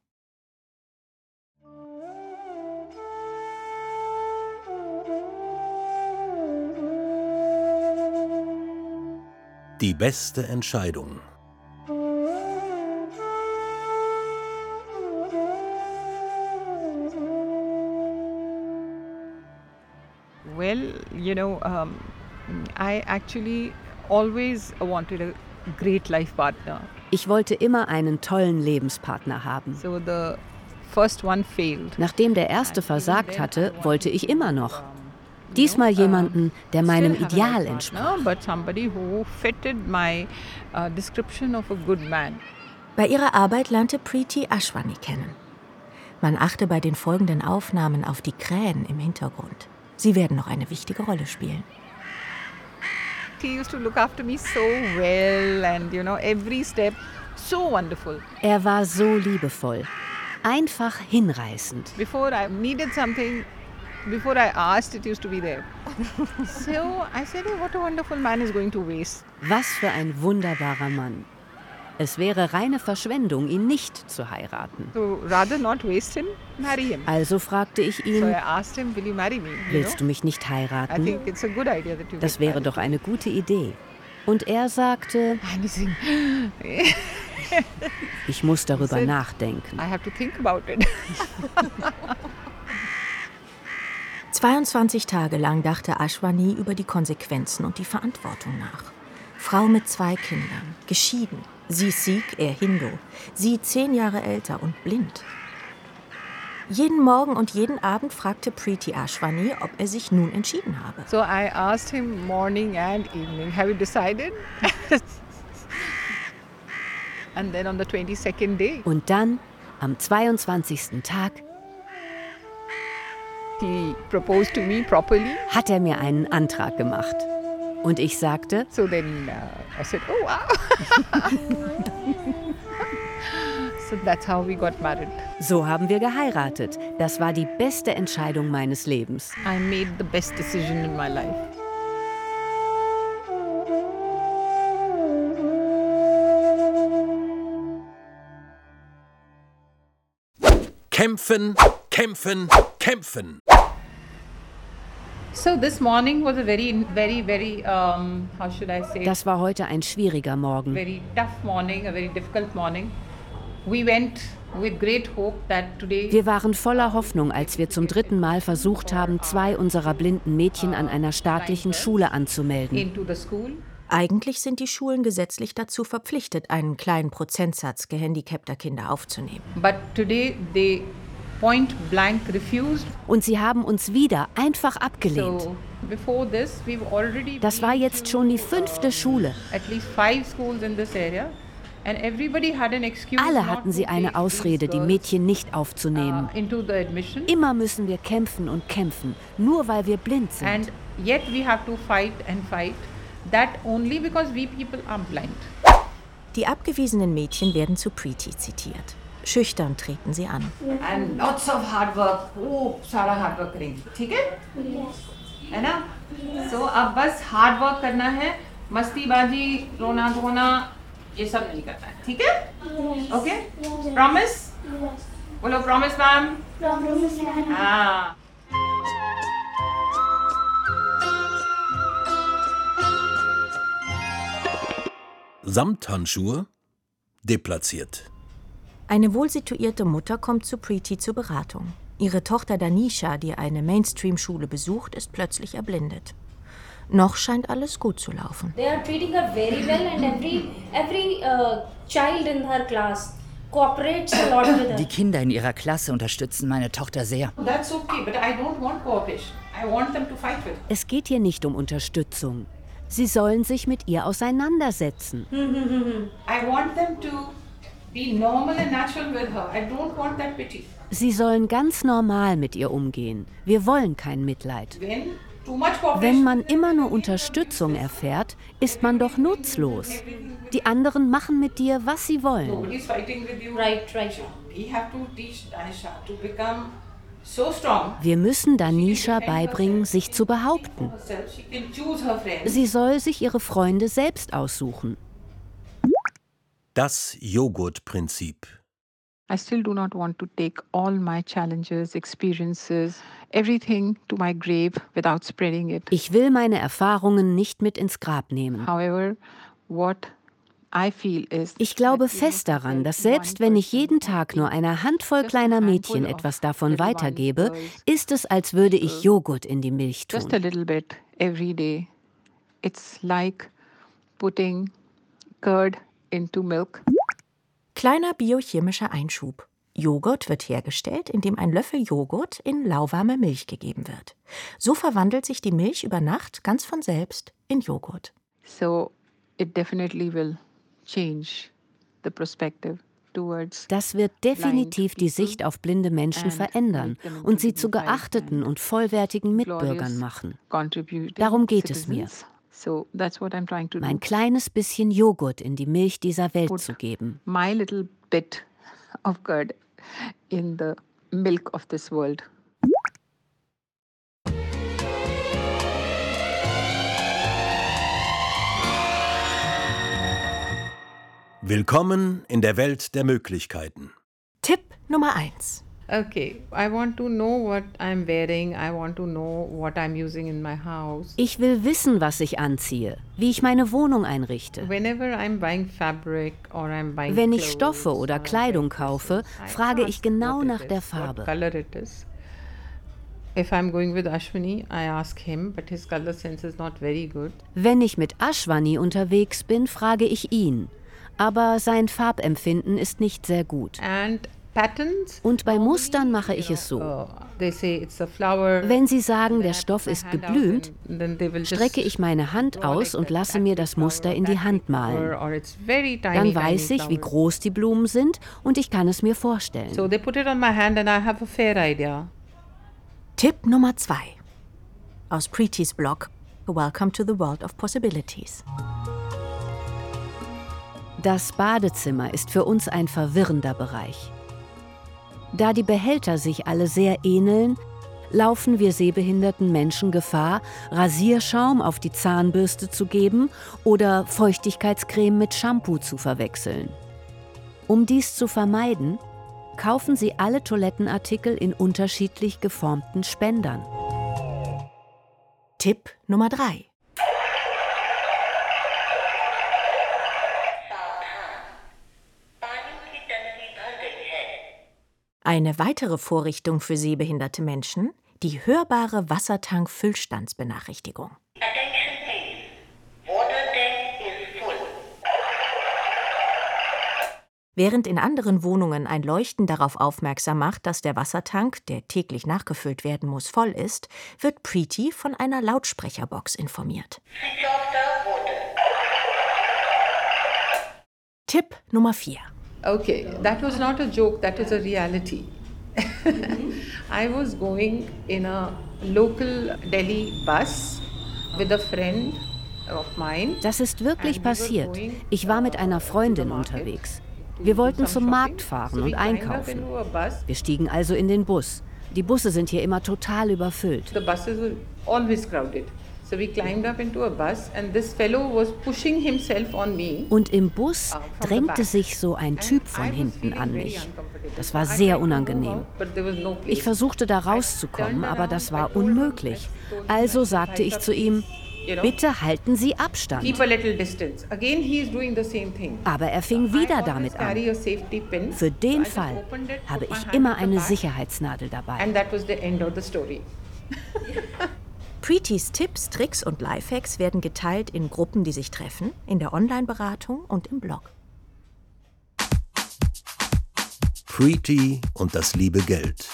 Speaker 7: Die beste Entscheidung.
Speaker 4: Well, you know, um, I actually always wanted a great life partner.
Speaker 5: Ich wollte immer einen tollen Lebenspartner haben.
Speaker 4: So the first one failed.
Speaker 5: Nachdem der erste versagt hatte, wollte ich immer noch. Diesmal jemanden, der meinem Ideal entsprach.
Speaker 4: partner, But somebody who fitted my uh, description of a good man.
Speaker 6: Bei ihrer Arbeit lernte Preeti Ashwani kennen. Man achte bei den folgenden Aufnahmen auf die Krähen im Hintergrund. Sie werden noch eine wichtige Rolle spielen.
Speaker 4: He used to look after me so well, and you know, every step So wonderful.
Speaker 5: Er war so liebevoll, einfach hinreißend.
Speaker 4: Before I needed something, before I asked, it used to be there. <laughs> so I said, oh, what a wonderful man is going to waste.
Speaker 5: Was für ein wunderbarer Mann. Es wäre reine Verschwendung, ihn nicht zu heiraten.
Speaker 4: So him, him.
Speaker 5: Also fragte ich
Speaker 4: So
Speaker 5: ihn,
Speaker 4: I asked him, will you marry me? You
Speaker 5: willst
Speaker 4: know?
Speaker 5: du mich nicht heiraten? Das wäre
Speaker 4: married.
Speaker 5: doch eine gute Idee. Und er sagte, <gasps> ich muss darüber nachdenken.
Speaker 4: I have to think about it. <laughs>
Speaker 6: 22 Tage lang dachte Ashwani über die Konsequenzen und die Verantwortung nach. Frau mit zwei Kindern, geschieden. Sie Sikh, er Hindu. Sie zehn Jahre älter und blind. Jeden Morgen und jeden Abend fragte Preeti Ashwani, ob er sich nun entschieden habe.
Speaker 4: So I asked him morning and evening, have you decided? <laughs> and then on the 22nd day,
Speaker 5: Und dann, am 22. Tag,
Speaker 4: he proposed to me properly.
Speaker 5: hat er mir einen Antrag gemacht. Und ich sagte,
Speaker 4: So then uh, I said, oh wow. <laughs> so that's how we got married.
Speaker 5: so haben wir geheiratet. Das war die beste Entscheidung meines Lebens.
Speaker 4: I made the best decision in my life.
Speaker 7: Kämpfen, kämpfen, kämpfen.
Speaker 4: So this morning was a very, very, very, um, how should I say?
Speaker 5: Das war heute ein schwieriger Morgen.
Speaker 4: very tough morning, a very difficult morning. We went with great hope that today
Speaker 5: Wir waren voller Hoffnung, als wir zum dritten Mal versucht haben, zwei unserer blinden Mädchen an einer staatlichen Schule anzumelden.
Speaker 6: Eigentlich sind die Schulen gesetzlich dazu verpflichtet, einen kleinen Prozentsatz gehandicapter Kinder aufzunehmen.
Speaker 4: But today they point blank refused.
Speaker 5: Und sie haben uns wieder einfach abgelehnt.
Speaker 4: So
Speaker 5: Das war jetzt schon die fünfte Schule.
Speaker 4: at least five schools in this area, and everybody had an excuse
Speaker 5: Alle hatten
Speaker 4: to
Speaker 5: sie eine
Speaker 4: take
Speaker 5: Ausrede, die Mädchen nicht
Speaker 4: girls,
Speaker 5: aufzunehmen.
Speaker 4: uh.
Speaker 5: Immer müssen wir kämpfen und kämpfen, nur weil wir blind sind.
Speaker 4: And yet we have to fight and fight. That only because we people are blind.
Speaker 6: Die abgewiesenen Mädchen werden zu Preeti zitiert. Schüchtern treten sie an.
Speaker 4: And lots of hard work. खूब सारा hard work करेंगे ठीक है है ना so अब बस hard work करना है मस्तीबाजी रोना धोना ये सब नहीं करना है ठीक है ओके प्रॉमिस बोलो प्रॉमिस मैम हाँ
Speaker 7: Samthandschuhe deplatziert.
Speaker 6: Eine wohlsituierte Mutter kommt zu Preeti zur Beratung. Ihre Tochter Danisha, die eine Mainstream-Schule besucht, ist plötzlich erblindet. Noch scheint alles gut zu laufen.
Speaker 13: They are treating her very well, and every every uh, child in her class cooperates a lot with her.
Speaker 11: Die Kinder in ihrer Klasse unterstützen meine Tochter sehr.
Speaker 4: that's okay but I don't want cooperation I want them to fight with
Speaker 5: Es geht hier nicht um Unterstützung. Sie sollen sich mit ihr auseinandersetzen. <laughs>
Speaker 4: I want them to
Speaker 5: Sie sollen ganz normal mit ihr umgehen. Wir wollen kein Mitleid. Wenn man immer nur Unterstützung erfährt, ist man doch nutzlos. Die anderen machen mit dir, was sie wollen. Wir müssen Danisha beibringen, sich zu behaupten. Sie soll sich ihre Freunde selbst aussuchen.
Speaker 7: Das Joghurtprinzip.
Speaker 4: I still do not want to take all my challenges, experiences, everything to my grave without spreading it.
Speaker 5: Ich will meine Erfahrungen nicht mit ins Grab nehmen.
Speaker 4: However, what I feel is
Speaker 5: Ich glaube fest daran, dass selbst wenn ich jeden Tag nur einer Handvoll kleiner Mädchen etwas davon weitergebe, ist es, als würde ich Joghurt in die Milch tun.
Speaker 4: It's like putting curd into milk.
Speaker 6: Kleiner biochemischer Einschub. Joghurt wird hergestellt, indem ein Löffel Joghurt in lauwarme Milch gegeben wird. So verwandelt sich die Milch über Nacht ganz von selbst in Joghurt.
Speaker 4: So it definitely will change the perspective towards
Speaker 5: Das wird definitiv die Sicht auf blinde Menschen verändern und sie zu geachteten und vollwertigen Mitbürgern machen. Darum geht es mir.
Speaker 4: So that's what I'm trying to do.
Speaker 5: Mein kleines bisschen Joghurt in die Milch dieser Welt zu geben.
Speaker 4: My little bit of curd in the milk of this world.
Speaker 7: Willkommen in der Welt der Möglichkeiten.
Speaker 6: Tipp Nummer 1.
Speaker 4: Okay, I want to know what I'm wearing. I want to know what I'm using in my house.
Speaker 5: Ich will wissen, was ich anziehe, wie ich meine Wohnung einrichte.
Speaker 4: Whenever I'm buying fabric or I'm buying
Speaker 5: Wenn ich Stoffe oder Kleidung kaufe, frage ich genau nach der Farbe.
Speaker 4: color it is. If I'm going with Ashwini, I ask him, but his color sense is not very good.
Speaker 5: Wenn ich mit Ashwani unterwegs bin, frage ich ihn. Aber sein Farbempfinden ist nicht sehr gut.
Speaker 4: And
Speaker 5: Und bei Mustern mache ich es so.
Speaker 4: flower.
Speaker 5: Wenn sie sagen, der Stoff ist geblümt, strecke ich meine Hand aus und lasse mir das Muster in die Hand malen. Dann weiß ich, wie groß die Blumen sind und ich kann es mir vorstellen.
Speaker 4: So they put it on my hand and I have a fair idea.
Speaker 6: Tipp Nummer 2. Aus Preetis Blog Welcome to the World of Possibilities.
Speaker 5: Das Badezimmer ist für uns ein verwirrender Bereich. Da die Behälter sich alle sehr ähneln, laufen wir sehbehinderten Menschen Gefahr, Rasierschaum auf die Zahnbürste zu geben oder Feuchtigkeitscreme mit Shampoo zu verwechseln. Um dies zu vermeiden, kaufen Sie alle Toilettenartikel in unterschiedlich geformten Spendern.
Speaker 6: Tipp Nummer 3. Eine weitere Vorrichtung für sehbehinderte Menschen, die hörbare Wassertank-Füllstandsbenachrichtigung. Während in anderen Wohnungen ein Leuchten darauf aufmerksam macht, dass der Wassertank, der täglich nachgefüllt werden muss, voll ist, wird Preeti von einer Lautsprecherbox informiert. Tipp Nummer 4.
Speaker 4: Okay, that was not a joke, that is a reality. <laughs> I was going in a local Delhi bus with a friend of mine.
Speaker 5: Das ist wirklich passiert. Ich war mit einer Freundin unterwegs. Wir wollten zum Markt fahren und einkaufen. Wir stiegen also in den Bus. Die Busse sind hier immer total überfüllt.
Speaker 4: The buses were always crowded. So we climbed up into a bus and this fellow was pushing himself on me.
Speaker 5: Und im Bus drängte sich so ein Typ von hinten an mich. Das war sehr unangenehm. Ich versuchte da rauszukommen, aber das war unmöglich. Also sagte ich zu ihm, bitte halten Sie Abstand.
Speaker 4: Keep a little distance. Again, he is doing the same thing.
Speaker 5: Aber er fing wieder damit an. Für den Fall habe ich immer eine Sicherheitsnadel dabei. <laughs>
Speaker 6: Preetis Tipps, Tricks und Lifehacks werden geteilt in Gruppen, die sich treffen, in der Online-Beratung und im Blog.
Speaker 7: Preeti und das liebe Geld.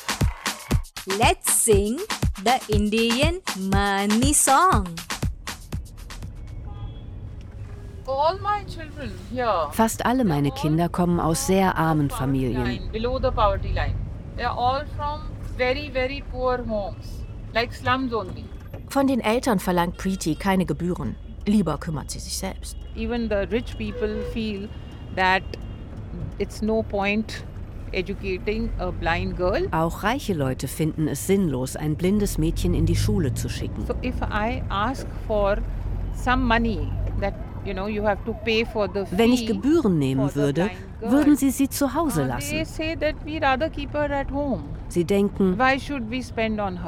Speaker 14: Let's sing the Indian money song.
Speaker 4: All my children here
Speaker 5: Fast alle meine Kinder kommen aus sehr armen Familien.
Speaker 4: line, below the poverty line. They're all from very, very poor homes, like slums only.
Speaker 6: Von den Eltern verlangt Preeti keine Gebühren. Lieber kümmert sie sich selbst.
Speaker 4: Even the rich people feel that it's no point educating a blind girl.
Speaker 5: Auch reiche Leute finden es sinnlos, ein blindes Mädchen in die Schule zu schicken.
Speaker 4: So if I ask for some money that you know you have to pay for the
Speaker 5: Wenn ich Gebühren nehmen würde, würden sie sie zu Hause lassen. Sie denken,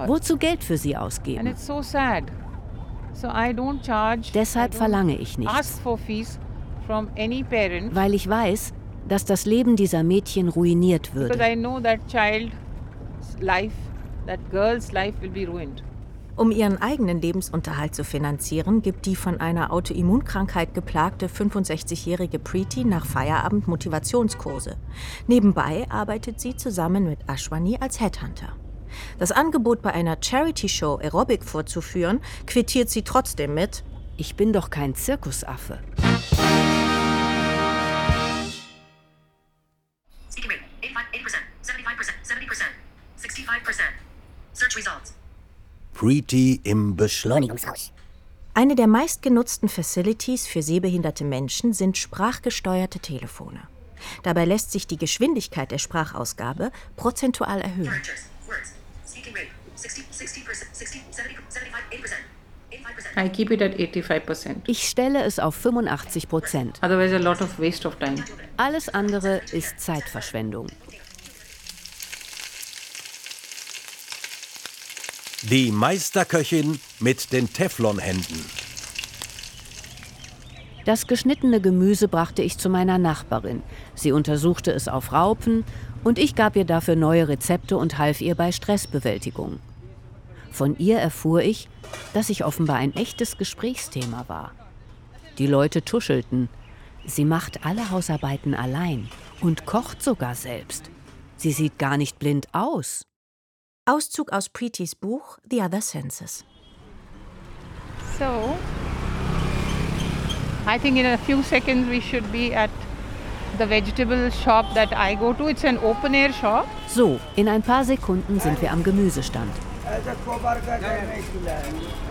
Speaker 5: wozu Geld für sie ausgeben? Deshalb verlange ich nichts, weil ich weiß, dass das Leben dieser Mädchen ruiniert würde.
Speaker 6: Um ihren eigenen Lebensunterhalt zu finanzieren, gibt die von einer Autoimmunkrankheit geplagte 65-jährige Preeti nach Feierabend Motivationskurse. Nebenbei arbeitet sie zusammen mit Ashwani als Headhunter. Das Angebot bei einer Charity-Show Aerobic vorzuführen, quittiert sie trotzdem mit
Speaker 5: Ich bin doch kein Zirkusaffe.
Speaker 15: Rate 85, 75%, 70%, 65%. Search results.
Speaker 7: Preeti im Beschleunigungshaus.
Speaker 6: Eine der meistgenutzten Facilities für sehbehinderte Menschen sind sprachgesteuerte Telefone. Dabei lässt sich die Geschwindigkeit der Sprachausgabe prozentual erhöhen.
Speaker 15: Characters, words, speaking rate, 60, 60%, 60, 70, 75, 80%. 85%.
Speaker 4: I keep it at 85%.
Speaker 5: Ich stelle es auf 85 Prozent. Alles andere ist Zeitverschwendung.
Speaker 7: Die Meisterköchin mit den Teflonhänden.
Speaker 5: Das geschnittene Gemüse brachte ich zu meiner Nachbarin. Sie untersuchte es auf Raupen und ich gab ihr dafür neue Rezepte und half ihr bei Stressbewältigung. Von ihr erfuhr ich, dass ich offenbar ein echtes Gesprächsthema war. Die Leute tuschelten. Sie macht alle Hausarbeiten allein und kocht sogar selbst. Sie sieht gar nicht blind aus.
Speaker 6: Auszug aus Preetys Buch The Other Senses.
Speaker 4: So, I think in a few seconds we should be at the vegetable shop that I go to. It's an open air shop.
Speaker 5: So, in ein paar Sekunden sind wir am Gemüsestand.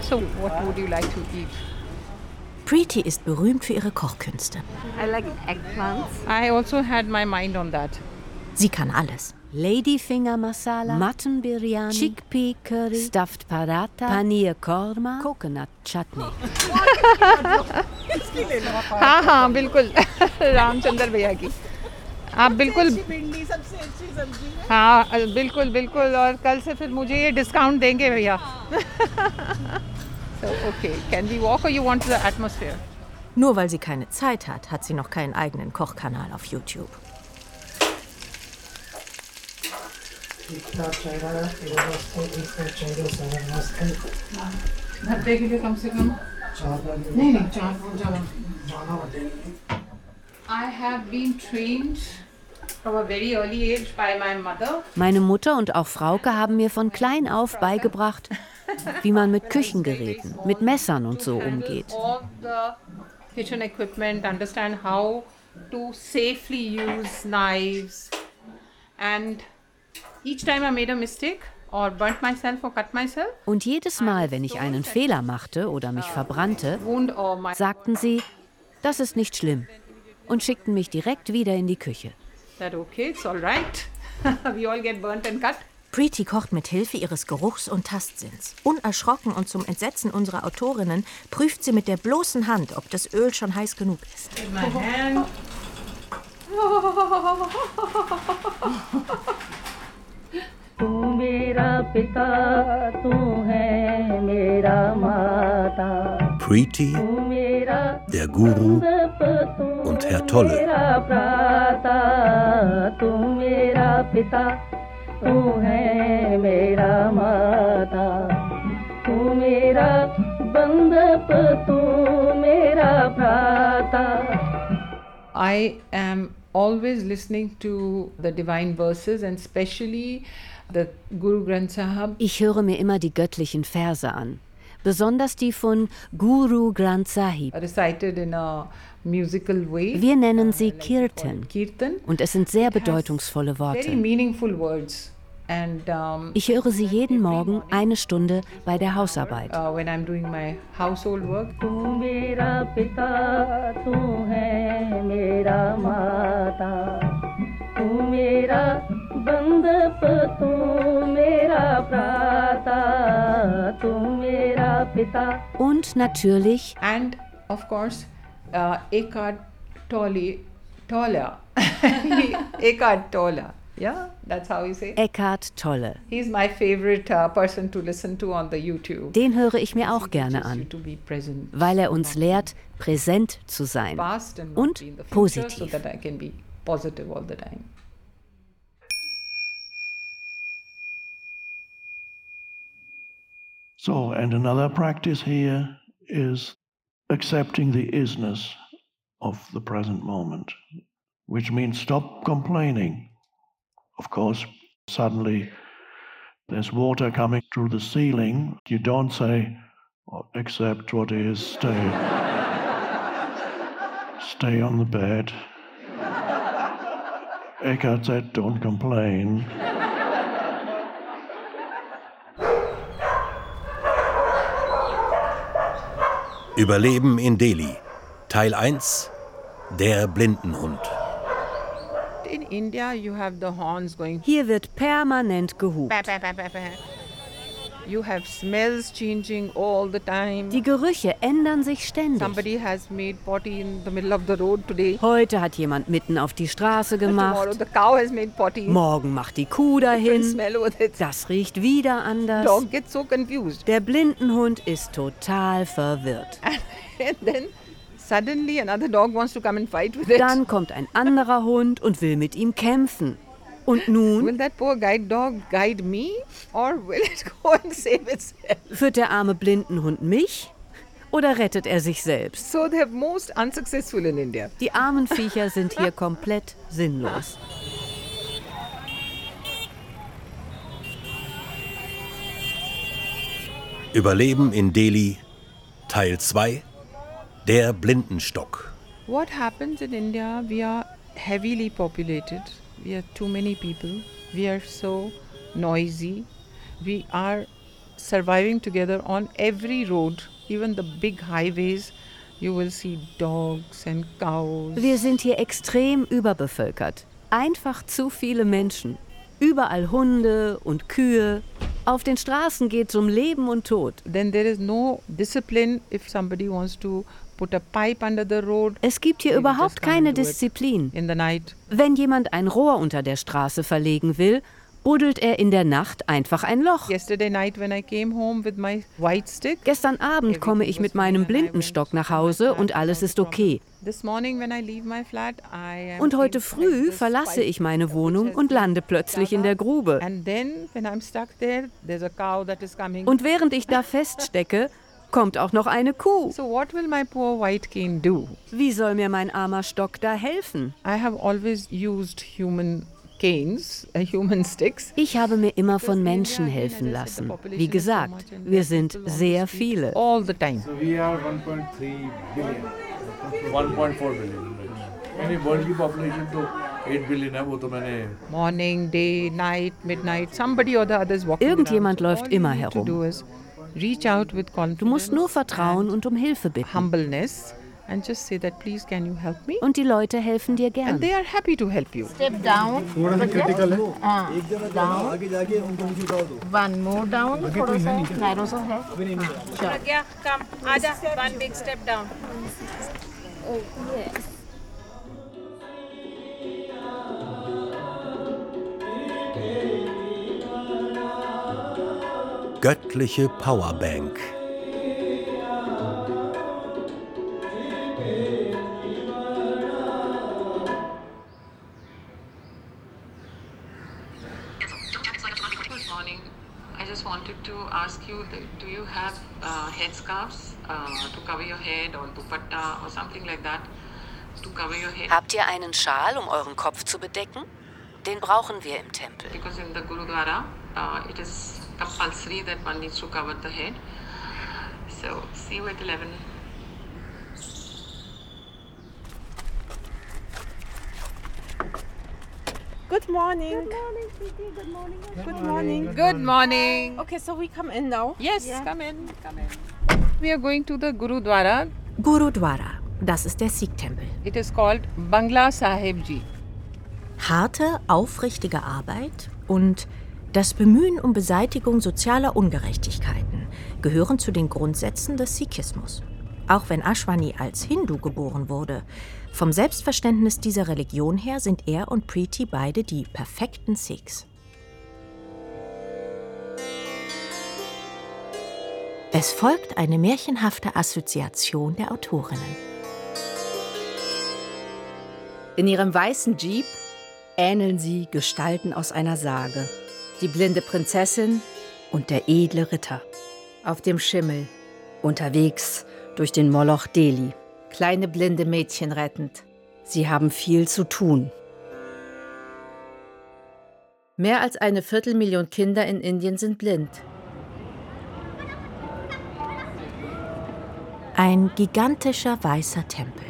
Speaker 4: So, what would you like to eat?
Speaker 6: Preeti ist berühmt für ihre Kochkünste.
Speaker 4: I like eggplants. I also had my mind on that.
Speaker 6: Sie kann alles.
Speaker 5: Ladyfinger Masala, Mutton Biryani, Chickpea Curry, Stuffed Paratha, Paneer Korma, Coconut Chutney.
Speaker 4: हाँ हाँ बिल्कुल रामचंद्र भैया की आप बिल्कुल
Speaker 8: भिंडी सबसे अच्छी सब्जी है
Speaker 4: हाँ बिल्कुल बिल्कुल और कल से फिर मुझे ये डिस्काउंट देंगे भैया so okay can we walk or you want the atmosphere
Speaker 6: Nur weil sie keine Zeit hat, hat sie noch keinen eigenen Kochkanal auf YouTube.
Speaker 4: भट्टे के लिए कम से कम नहीं नहीं चार बहुत ज़्यादा I have been trained from a very early age by my mother.
Speaker 5: Meine Mutter und auch Frauke haben mir von klein auf beigebracht, wie man mit Küchengeräten, mit Messern und so umgeht.
Speaker 4: each time I made a mistake or burnt myself or cut myself,
Speaker 5: Und jedes Mal, wenn ich einen Fehler machte oder mich verbrannte,
Speaker 4: or my
Speaker 5: sagten sie, das ist nicht schlimm und schickten mich direkt wieder in die Küche.
Speaker 4: that okay, it's all right. <laughs> we all get burnt and cut.
Speaker 6: Preeti kocht mit Hilfe ihres Geruchs- und Tastsinns. Unerschrocken und zum Entsetzen unserer Autorinnen prüft sie mit der bloßen Hand, ob das Öl schon heiß genug ist. <laughs>
Speaker 16: तू मेरा पिता तू है मेरा माता
Speaker 7: Preeti, der Guru und Herr Tolle.
Speaker 4: I am always listening to the divine verses and especially the Guru Granth Sahib.
Speaker 5: Ich höre mir immer die göttlichen Verse an, besonders die von Guru Granth Sahib. Wir nennen sie Kirtan
Speaker 4: Kirtan.
Speaker 5: und es sind sehr bedeutungsvolle Worte. Ich höre sie jeden Morgen eine Stunde bei der Hausarbeit.
Speaker 4: uh, when I'm doing my household work,
Speaker 16: तू मेरा पिता तू है मेरा माता तू मेरा बंधप तू मेरा भ्राता तू मेरा पिता
Speaker 5: Und natürlich
Speaker 4: and of course, uh, Eckhart Tolle, Tolle, <laughs> Eckhart Tolle. Yeah, that's how you say.
Speaker 5: Eckhart Tolle.
Speaker 4: He's my favorite uh, person to listen to on the YouTube.
Speaker 5: Den höre ich mir auch gerne an,
Speaker 4: To be present,
Speaker 5: weil er uns lehrt, präsent zu sein
Speaker 4: past and not
Speaker 5: und
Speaker 4: be in the future, so
Speaker 5: positiv.
Speaker 17: So, and another practice here is accepting the isness of the present moment, which means stop complaining. Of course, suddenly there's water coming through the ceiling. You don't say, "Oh, accept what is, stay. <laughs> stay on the bed. Eckhart said, don't complain.
Speaker 7: Überleben in Delhi. Teil 1. Der Blindenhund.
Speaker 5: Hier wird permanent gehupt. Die Gerüche ändern sich ständig.
Speaker 4: Somebody has made potty in the middle of the road today.
Speaker 5: Heute hat jemand mitten auf die Straße gemacht. Morgen macht die Kuh dahin. Das riecht wieder anders.
Speaker 4: Dog gets so confused.
Speaker 5: Der Blindenhund ist total verwirrt. <laughs>
Speaker 4: And then suddenly another dog wants to come and fight with it.
Speaker 5: Dann kommt ein anderer Hund und will mit ihm kämpfen. Und nun
Speaker 4: Will that poor guide dog guide me or will it go and save itself?
Speaker 5: führt der arme Blindenhund mich oder rettet er sich selbst?
Speaker 4: So they're most unsuccessful in India.
Speaker 5: Die armen Viecher sind hier komplett sinnlos.
Speaker 7: Überleben in Delhi. Teil 2. Der Blindenstock.
Speaker 4: What happens in India? We are heavily populated. We are too many people. We are so noisy. We are surviving together on every road, even the big highways. You will see dogs and cows.
Speaker 5: Wir sind hier extrem überbevölkert. Einfach zu viele Menschen. Überall Hunde und Kühe. Auf den Straßen geht es um Leben und Tod.
Speaker 4: Then there is no discipline if somebody wants to
Speaker 5: Es gibt hier überhaupt keine Disziplin. Wenn jemand ein Rohr unter der Straße verlegen will, buddelt er in der Nacht einfach ein Loch. Gestern Abend komme ich mit meinem Blindenstock nach Hause und alles ist okay. Und heute früh verlasse ich meine Wohnung und lande plötzlich in der Grube. Und während ich da feststecke, <laughs> kommt auch noch eine Kuh.
Speaker 4: So what will my poor white cane do?
Speaker 5: Wie soll mir mein armer Stock da helfen?
Speaker 4: I have always used human canes, uh, human sticks.
Speaker 5: Ich habe mir immer von Menschen helfen lassen. Wie gesagt, wir sind sehr viele.
Speaker 4: All the time.
Speaker 18: So we are 1.3 billion, 1.4 billion. मैंने वर्ल्ड की पॉपुलेशन तो 8 billion है वो तो मैंने
Speaker 4: Morning, day, night, midnight, somebody or the other is walking
Speaker 5: Irgendjemand
Speaker 4: around.
Speaker 5: läuft
Speaker 4: All you
Speaker 5: immer
Speaker 4: need to
Speaker 5: herum.
Speaker 4: do is reach out with confidence
Speaker 5: Du musst nur vertrauen und um Hilfe bitten.
Speaker 4: humbleness and just say that please can you help me?
Speaker 5: Und die Leute helfen dir
Speaker 4: And
Speaker 5: gern.
Speaker 4: they are happy to help you.
Speaker 8: Step down.
Speaker 18: थोड़ा सा क्रिटिकल है
Speaker 8: हाँ, down. One more down. थोड़ा सा narrow सा है. Sure.
Speaker 13: Pragya, come. Aja, one big step down.
Speaker 9: Oh, yes.
Speaker 7: Göttliche Powerbank.
Speaker 4: Good morning. I just wanted to ask you, that do you have uh, headscarves uh, to cover your head or dupatta or something like that to cover your head?
Speaker 5: Habt ihr einen Schal, um euren Kopf zu bedecken? Den brauchen wir im Tempel.
Speaker 4: Because in the Gurudwara, uh, it is compulsory that one needs to cover the head. So, see you at 11.
Speaker 8: Good morning.
Speaker 9: Good morning, sweetie. Good morning.
Speaker 8: Good morning.
Speaker 4: Good morning.
Speaker 8: Okay, so we come in now.
Speaker 4: Yes,
Speaker 8: Yeah.
Speaker 4: come in, come in. We are going to the Gurudwara.
Speaker 6: Gurudwara, das ist der Sikh-Tempel.
Speaker 4: It is called Bangla Sahib Ji.
Speaker 6: Harte, aufrichtige Arbeit und das Bemühen um Beseitigung sozialer Ungerechtigkeiten gehören zu den Grundsätzen des Sikhismus. Auch wenn Ashwani als Hindu geboren wurde, vom Selbstverständnis dieser Religion her sind er und Preeti beide die perfekten Sikhs. Es folgt eine märchenhafte Assoziation der Autorinnen.
Speaker 3: In ihrem weißen Jeep ähneln sie Gestalten aus einer Sage. Die blinde Prinzessin und der edle Ritter. Auf dem Schimmel, unterwegs durch den Moloch Delhi. Kleine blinde Mädchen rettend. Sie haben viel zu tun. Mehr als eine Viertelmillion Kinder in Indien sind blind.
Speaker 6: Ein gigantischer weißer Tempel.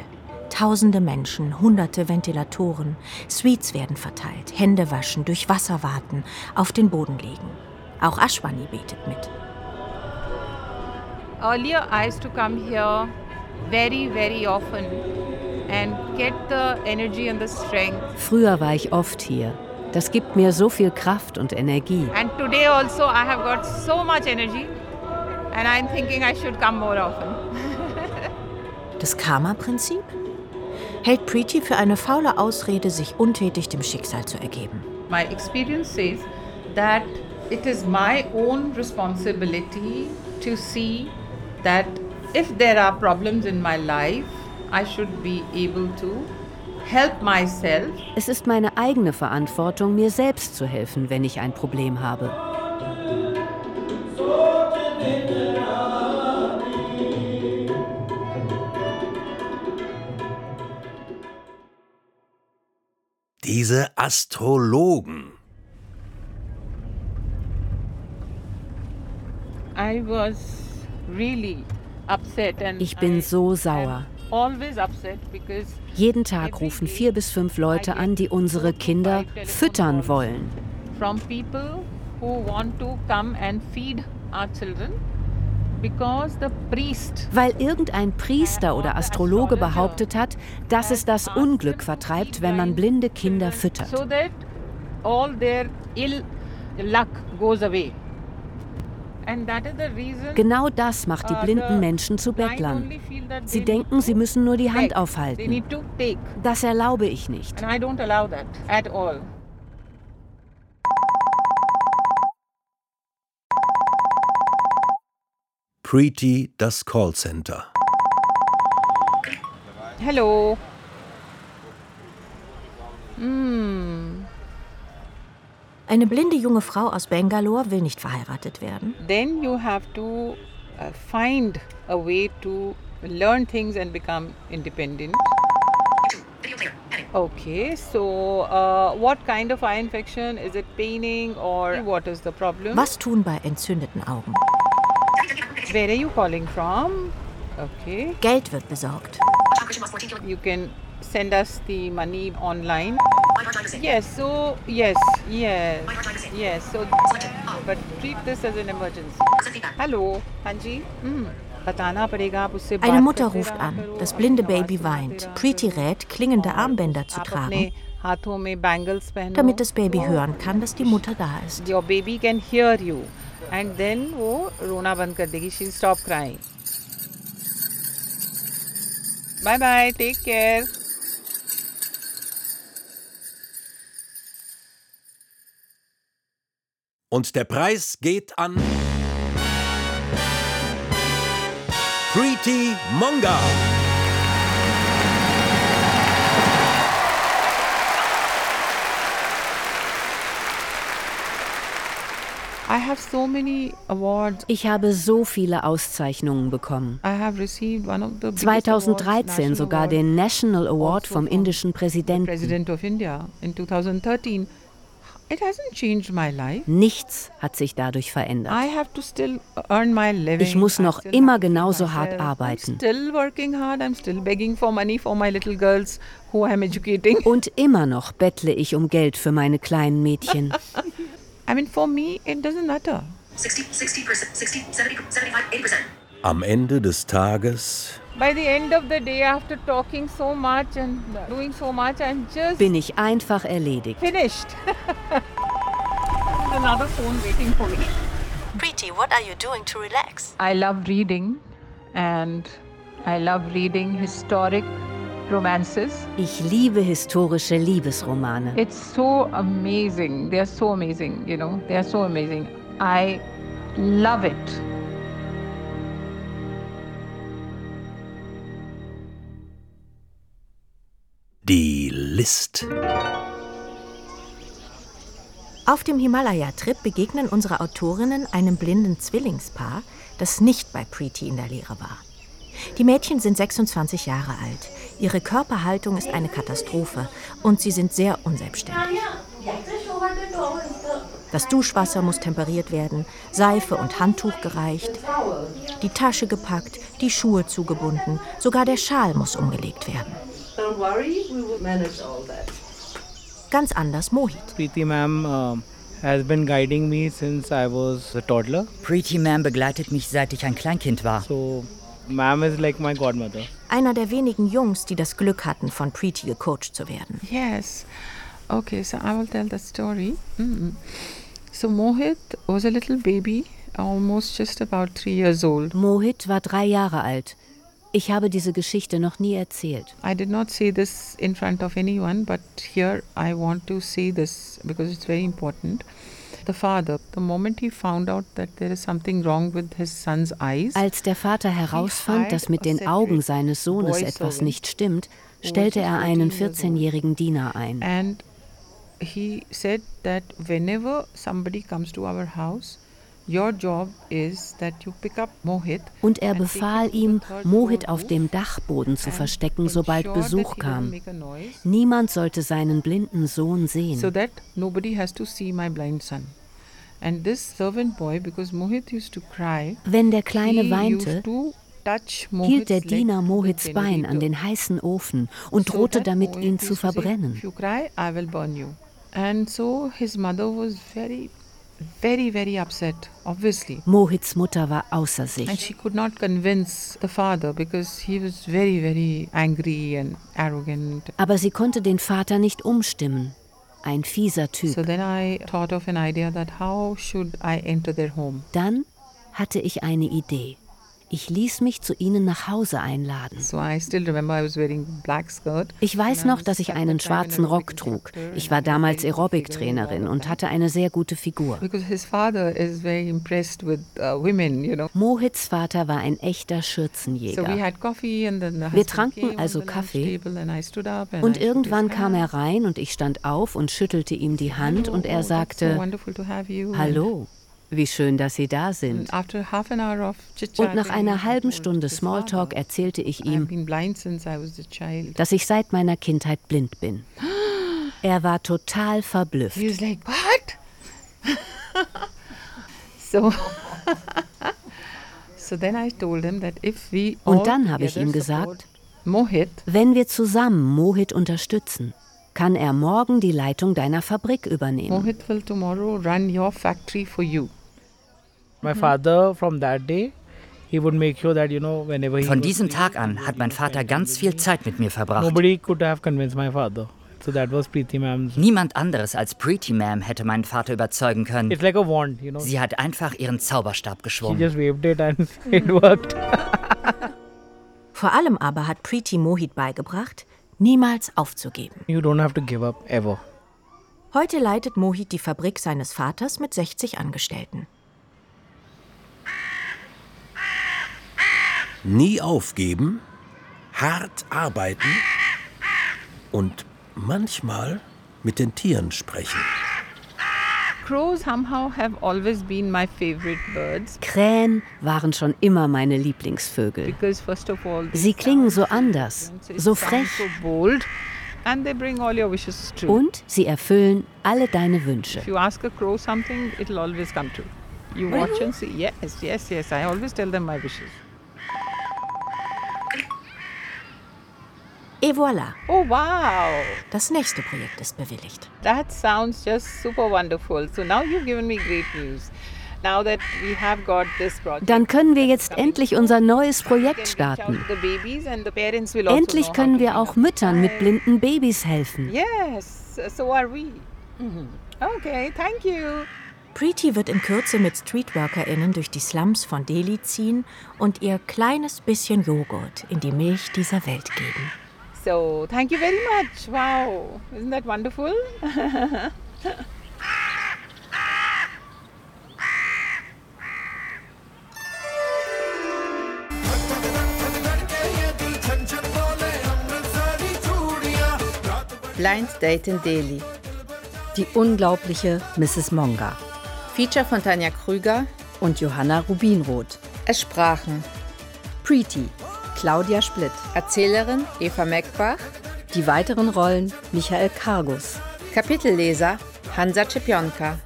Speaker 6: Tausende Menschen, hunderte Ventilatoren, Suites werden verteilt, Hände waschen, durch Wasser warten, auf den Boden legen. Auch Ashwani betet mit.
Speaker 4: Earlier, I used to come here very, very often and get the energy and the strength.
Speaker 5: Früher war ich oft hier. Das gibt mir so viel Kraft und Energie.
Speaker 4: And today also I have got so much energy and I'm thinking I should come more often. <laughs>
Speaker 6: Das Karma-Prinzip? Hält Preeti für eine faule Ausrede, sich untätig dem Schicksal zu ergeben.
Speaker 4: My experience says that it is my own responsibility to see that if there are problems in my life, I should be able to help myself.
Speaker 5: Es ist meine eigene Verantwortung, mir selbst zu helfen, wenn ich ein Problem habe.
Speaker 7: Diese Astrologen.
Speaker 4: I was really upset and
Speaker 5: Ich bin so sauer.
Speaker 4: always upset because
Speaker 5: Jeden Tag rufen vier bis fünf Leute an, die unsere Kinder füttern wollen.
Speaker 4: from people who want to come and feed our children
Speaker 5: Weil irgendein Priester oder Astrologe behauptet hat, dass es das Unglück vertreibt, wenn man blinde Kinder füttert. Genau das macht die blinden Menschen zu Bettlern. Sie denken, sie müssen nur die Hand aufhalten. Das erlaube ich nicht.
Speaker 7: Preeti das Callcenter.
Speaker 4: Hello. Hmm.
Speaker 6: Eine blinde junge Frau aus Bangalore will nicht verheiratet werden.
Speaker 4: Then you have to uh, find a way to learn things and become independent. Okay, so uh, what kind of eye infection? Is it paining or what is the problem?
Speaker 6: Was tun bei entzündeten Augen?
Speaker 4: Where are you calling from? Okay.
Speaker 6: Geld wird besorgt.
Speaker 4: You can send us the money online. Yes, so yes, yes, yes. So, but treat this as an emergency. Hallo, Hanji. Mm.
Speaker 6: Eine Mutter ruft an. Das blinde Baby weint. Preeti rät, klingende Armbänder zu tragen, damit das Baby hören kann, dass die Mutter da ist.
Speaker 4: Your baby can hear you. and then वो रोना बंद कर देगी she'll stop crying bye bye take care
Speaker 7: Und der Preis geht an Preeti Monga.
Speaker 5: Ich habe so viele Auszeichnungen bekommen.
Speaker 4: I have received one of the biggest awards,
Speaker 5: 2013
Speaker 4: national
Speaker 5: sogar den National Award
Speaker 4: also
Speaker 5: vom
Speaker 4: from
Speaker 5: indischen Präsidenten.
Speaker 4: President of India in 2013 it hasn't changed my life
Speaker 5: Nichts hat sich dadurch verändert.
Speaker 4: I have to still earn my living
Speaker 5: Ich muss noch
Speaker 4: still
Speaker 5: immer genauso hart arbeiten.
Speaker 4: I'm still working hard I'm still begging for money for my little girls who I'm educating
Speaker 5: Und immer noch bettle ich um Geld für meine kleinen Mädchen. <laughs>
Speaker 4: I mean for me it doesn't matter
Speaker 15: 60, 60%, 60, 70, 75, 80%.
Speaker 7: Am Ende des Tages
Speaker 4: By the end of the day, after talking so much and doing so much, I'm just
Speaker 5: Bin ich einfach erledigt.
Speaker 4: finished. There's <laughs> another phone waiting for me.
Speaker 6: Preeti, what are you doing to relax?
Speaker 4: I love reading and I love reading historic romances.
Speaker 5: Ich liebe historische Liebesromane.
Speaker 4: It's so amazing. They're so amazing, you know, they're so amazing. I love it.
Speaker 7: die List.
Speaker 6: Auf dem Himalaya-Trip begegnen unsere Autorinnen einem blinden Zwillingspaar, das nicht bei Preeti in der Lehre war. Die Mädchen sind 26 Jahre alt. Ihre Körperhaltung ist eine Katastrophe und sie sind sehr unselbstständig. Das Duschwasser muss temperiert werden, Seife und Handtuch gereicht, die Tasche gepackt, die Schuhe zugebunden, sogar der Schal muss umgelegt werden.
Speaker 16: Don't worry, we will manage all that.
Speaker 6: Ganz anders Mohit.
Speaker 19: Preeti ma'am has been guiding me since I was a toddler.
Speaker 11: Preeti Ma'am begleitet mich, seit ich ein Kleinkind war.
Speaker 19: So Ma'am is like my godmother.
Speaker 6: Einer der wenigen Jungs, die das Glück hatten, von Preeti gecoacht zu werden.
Speaker 4: Yes. Okay, so I will tell the story. Mm. So Mohit was a little baby, almost just about three years old.
Speaker 5: Mohit war drei Jahre alt. Ich habe diese Geschichte noch nie erzählt.
Speaker 4: I did not say this in front of anyone, but here I want to say this because it's very important. The father, the moment he found out that there is something wrong with his son's eyes,
Speaker 5: Als der Vater herausfand, dass mit den Augen seines Sohnes etwas nicht stimmt, stellte er einen 14-jährigen Diener ein.
Speaker 4: and he said that whenever somebody comes to our house, your job is that you pick up Mohit
Speaker 5: Und er befahl ihm, Mohit auf dem Dachboden zu verstecken, sobald Besuch kam. Niemand sollte seinen blinden Sohn sehen. Wenn der Kleine weinte,
Speaker 4: used to touch
Speaker 5: hielt der Diener Mohits Bein an den heißen Ofen und drohte damit, ihn zu verbrennen.
Speaker 4: If you cry, I will burn you. And so his mother was very, very, very upset, obviously.
Speaker 5: Mohits Mutter war außer
Speaker 4: And
Speaker 5: sich.
Speaker 4: she could not convince the father because he was very, very angry and arrogant.
Speaker 5: Aber sie konnte den Vater nicht umstimmen. Ein fieser Typ.
Speaker 4: So then I thought of an idea that how should I enter their home?
Speaker 5: Dann hatte ich eine Idee. Ich ließ mich zu ihnen nach Hause einladen.
Speaker 4: So I still remember I was wearing black skirt.
Speaker 5: Ich weiß noch, dass ich einen schwarzen Rock trug. Ich war damals Aerobic-Trainerin und hatte eine sehr gute Figur.
Speaker 4: Because his father is very impressed with uh.
Speaker 5: Mohits Vater war ein echter Schürzenjäger. Wir tranken also Kaffee. Und irgendwann kam er rein und ich stand auf und schüttelte ihm die Hand und er
Speaker 4: Oh,
Speaker 5: sagte. Hallo, wie schön, dass Sie da sind. Und nach einer halben Stunde Smalltalk erzählte ich ihm, dass ich seit meiner Kindheit blind bin. <gasps> Er war total verblüfft.
Speaker 4: He was like, what? <laughs> so, <laughs>
Speaker 5: Und dann habe ich ihm gesagt, wenn wir zusammen Mohit unterstützen, kann er morgen die Leitung deiner Fabrik übernehmen.
Speaker 4: Mohit will tomorrow run your factory for you.
Speaker 19: My father, from that day, he would make sure that, you know, whenever he
Speaker 11: Von diesem Tag an hat mein Vater ganz viel Zeit mit mir verbracht.
Speaker 19: Nobody could have convinced my father. So that was Preeti ma'am's.
Speaker 11: Niemand anderes als Preeti Ma'am hätte meinen Vater überzeugen können.
Speaker 19: It's like a wand, you know.
Speaker 11: Sie hat einfach ihren Zauberstab
Speaker 19: She
Speaker 11: geschwungen.
Speaker 19: just waved it and <laughs> it worked.
Speaker 6: Vor allem aber hat Preeti Mohit beigebracht, niemals aufzugeben.
Speaker 19: You don't have to give up ever.
Speaker 6: Heute leitet Mohit die Fabrik seines Vaters mit 60 Angestellten.
Speaker 7: Nie aufgeben, hart arbeiten und manchmal mit den Tieren sprechen.
Speaker 4: Crows somehow have always been my favorite birds
Speaker 5: Krähen waren schon immer meine Lieblingsvögel.
Speaker 4: because first of all they
Speaker 5: Sie klingen so anders, so frech
Speaker 4: so bold, and they bring all your wishes true.
Speaker 5: und sie erfüllen alle deine Wünsche.
Speaker 4: If you ask a crow something, it'll always come true. You watch and see. Yes, yes, yes. I always tell them my wishes.
Speaker 6: Et voilà,
Speaker 4: Oh wow!
Speaker 6: das nächste Projekt ist bewilligt.
Speaker 4: That sounds just super wonderful. So now you've given me great news. Now that we have got this project,
Speaker 5: Dann können wir jetzt endlich unser neues Projekt starten.
Speaker 4: also
Speaker 5: Endlich können wir auch Müttern mit blinden Babys helfen.
Speaker 4: Yes, so are we. Mhm. Okay, thank you.
Speaker 6: Preeti wird in Kürze mit StreetworkerInnen durch die Slums von Delhi ziehen und ihr kleines bisschen Joghurt in die Milch dieser Welt geben.
Speaker 4: So, thank you very much. Wow, isn't that wonderful?
Speaker 3: Blind Date in Delhi. Die unglaubliche Mrs. Monga. Feature von Tanja Krüger und Johanna Rubinroth. Es sprachen Preeti, Claudia Splitt, Erzählerin Eva Meckbach, die weiteren Rollen Michael Kargus, Kapitelleser Hansa Czepionka,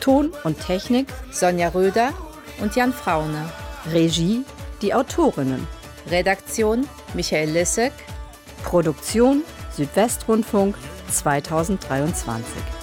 Speaker 3: Ton und Technik Sonja Röder und Jan Fraune, Regie die Autorinnen, Redaktion Michael Lissek, Produktion Südwestrundfunk 2023.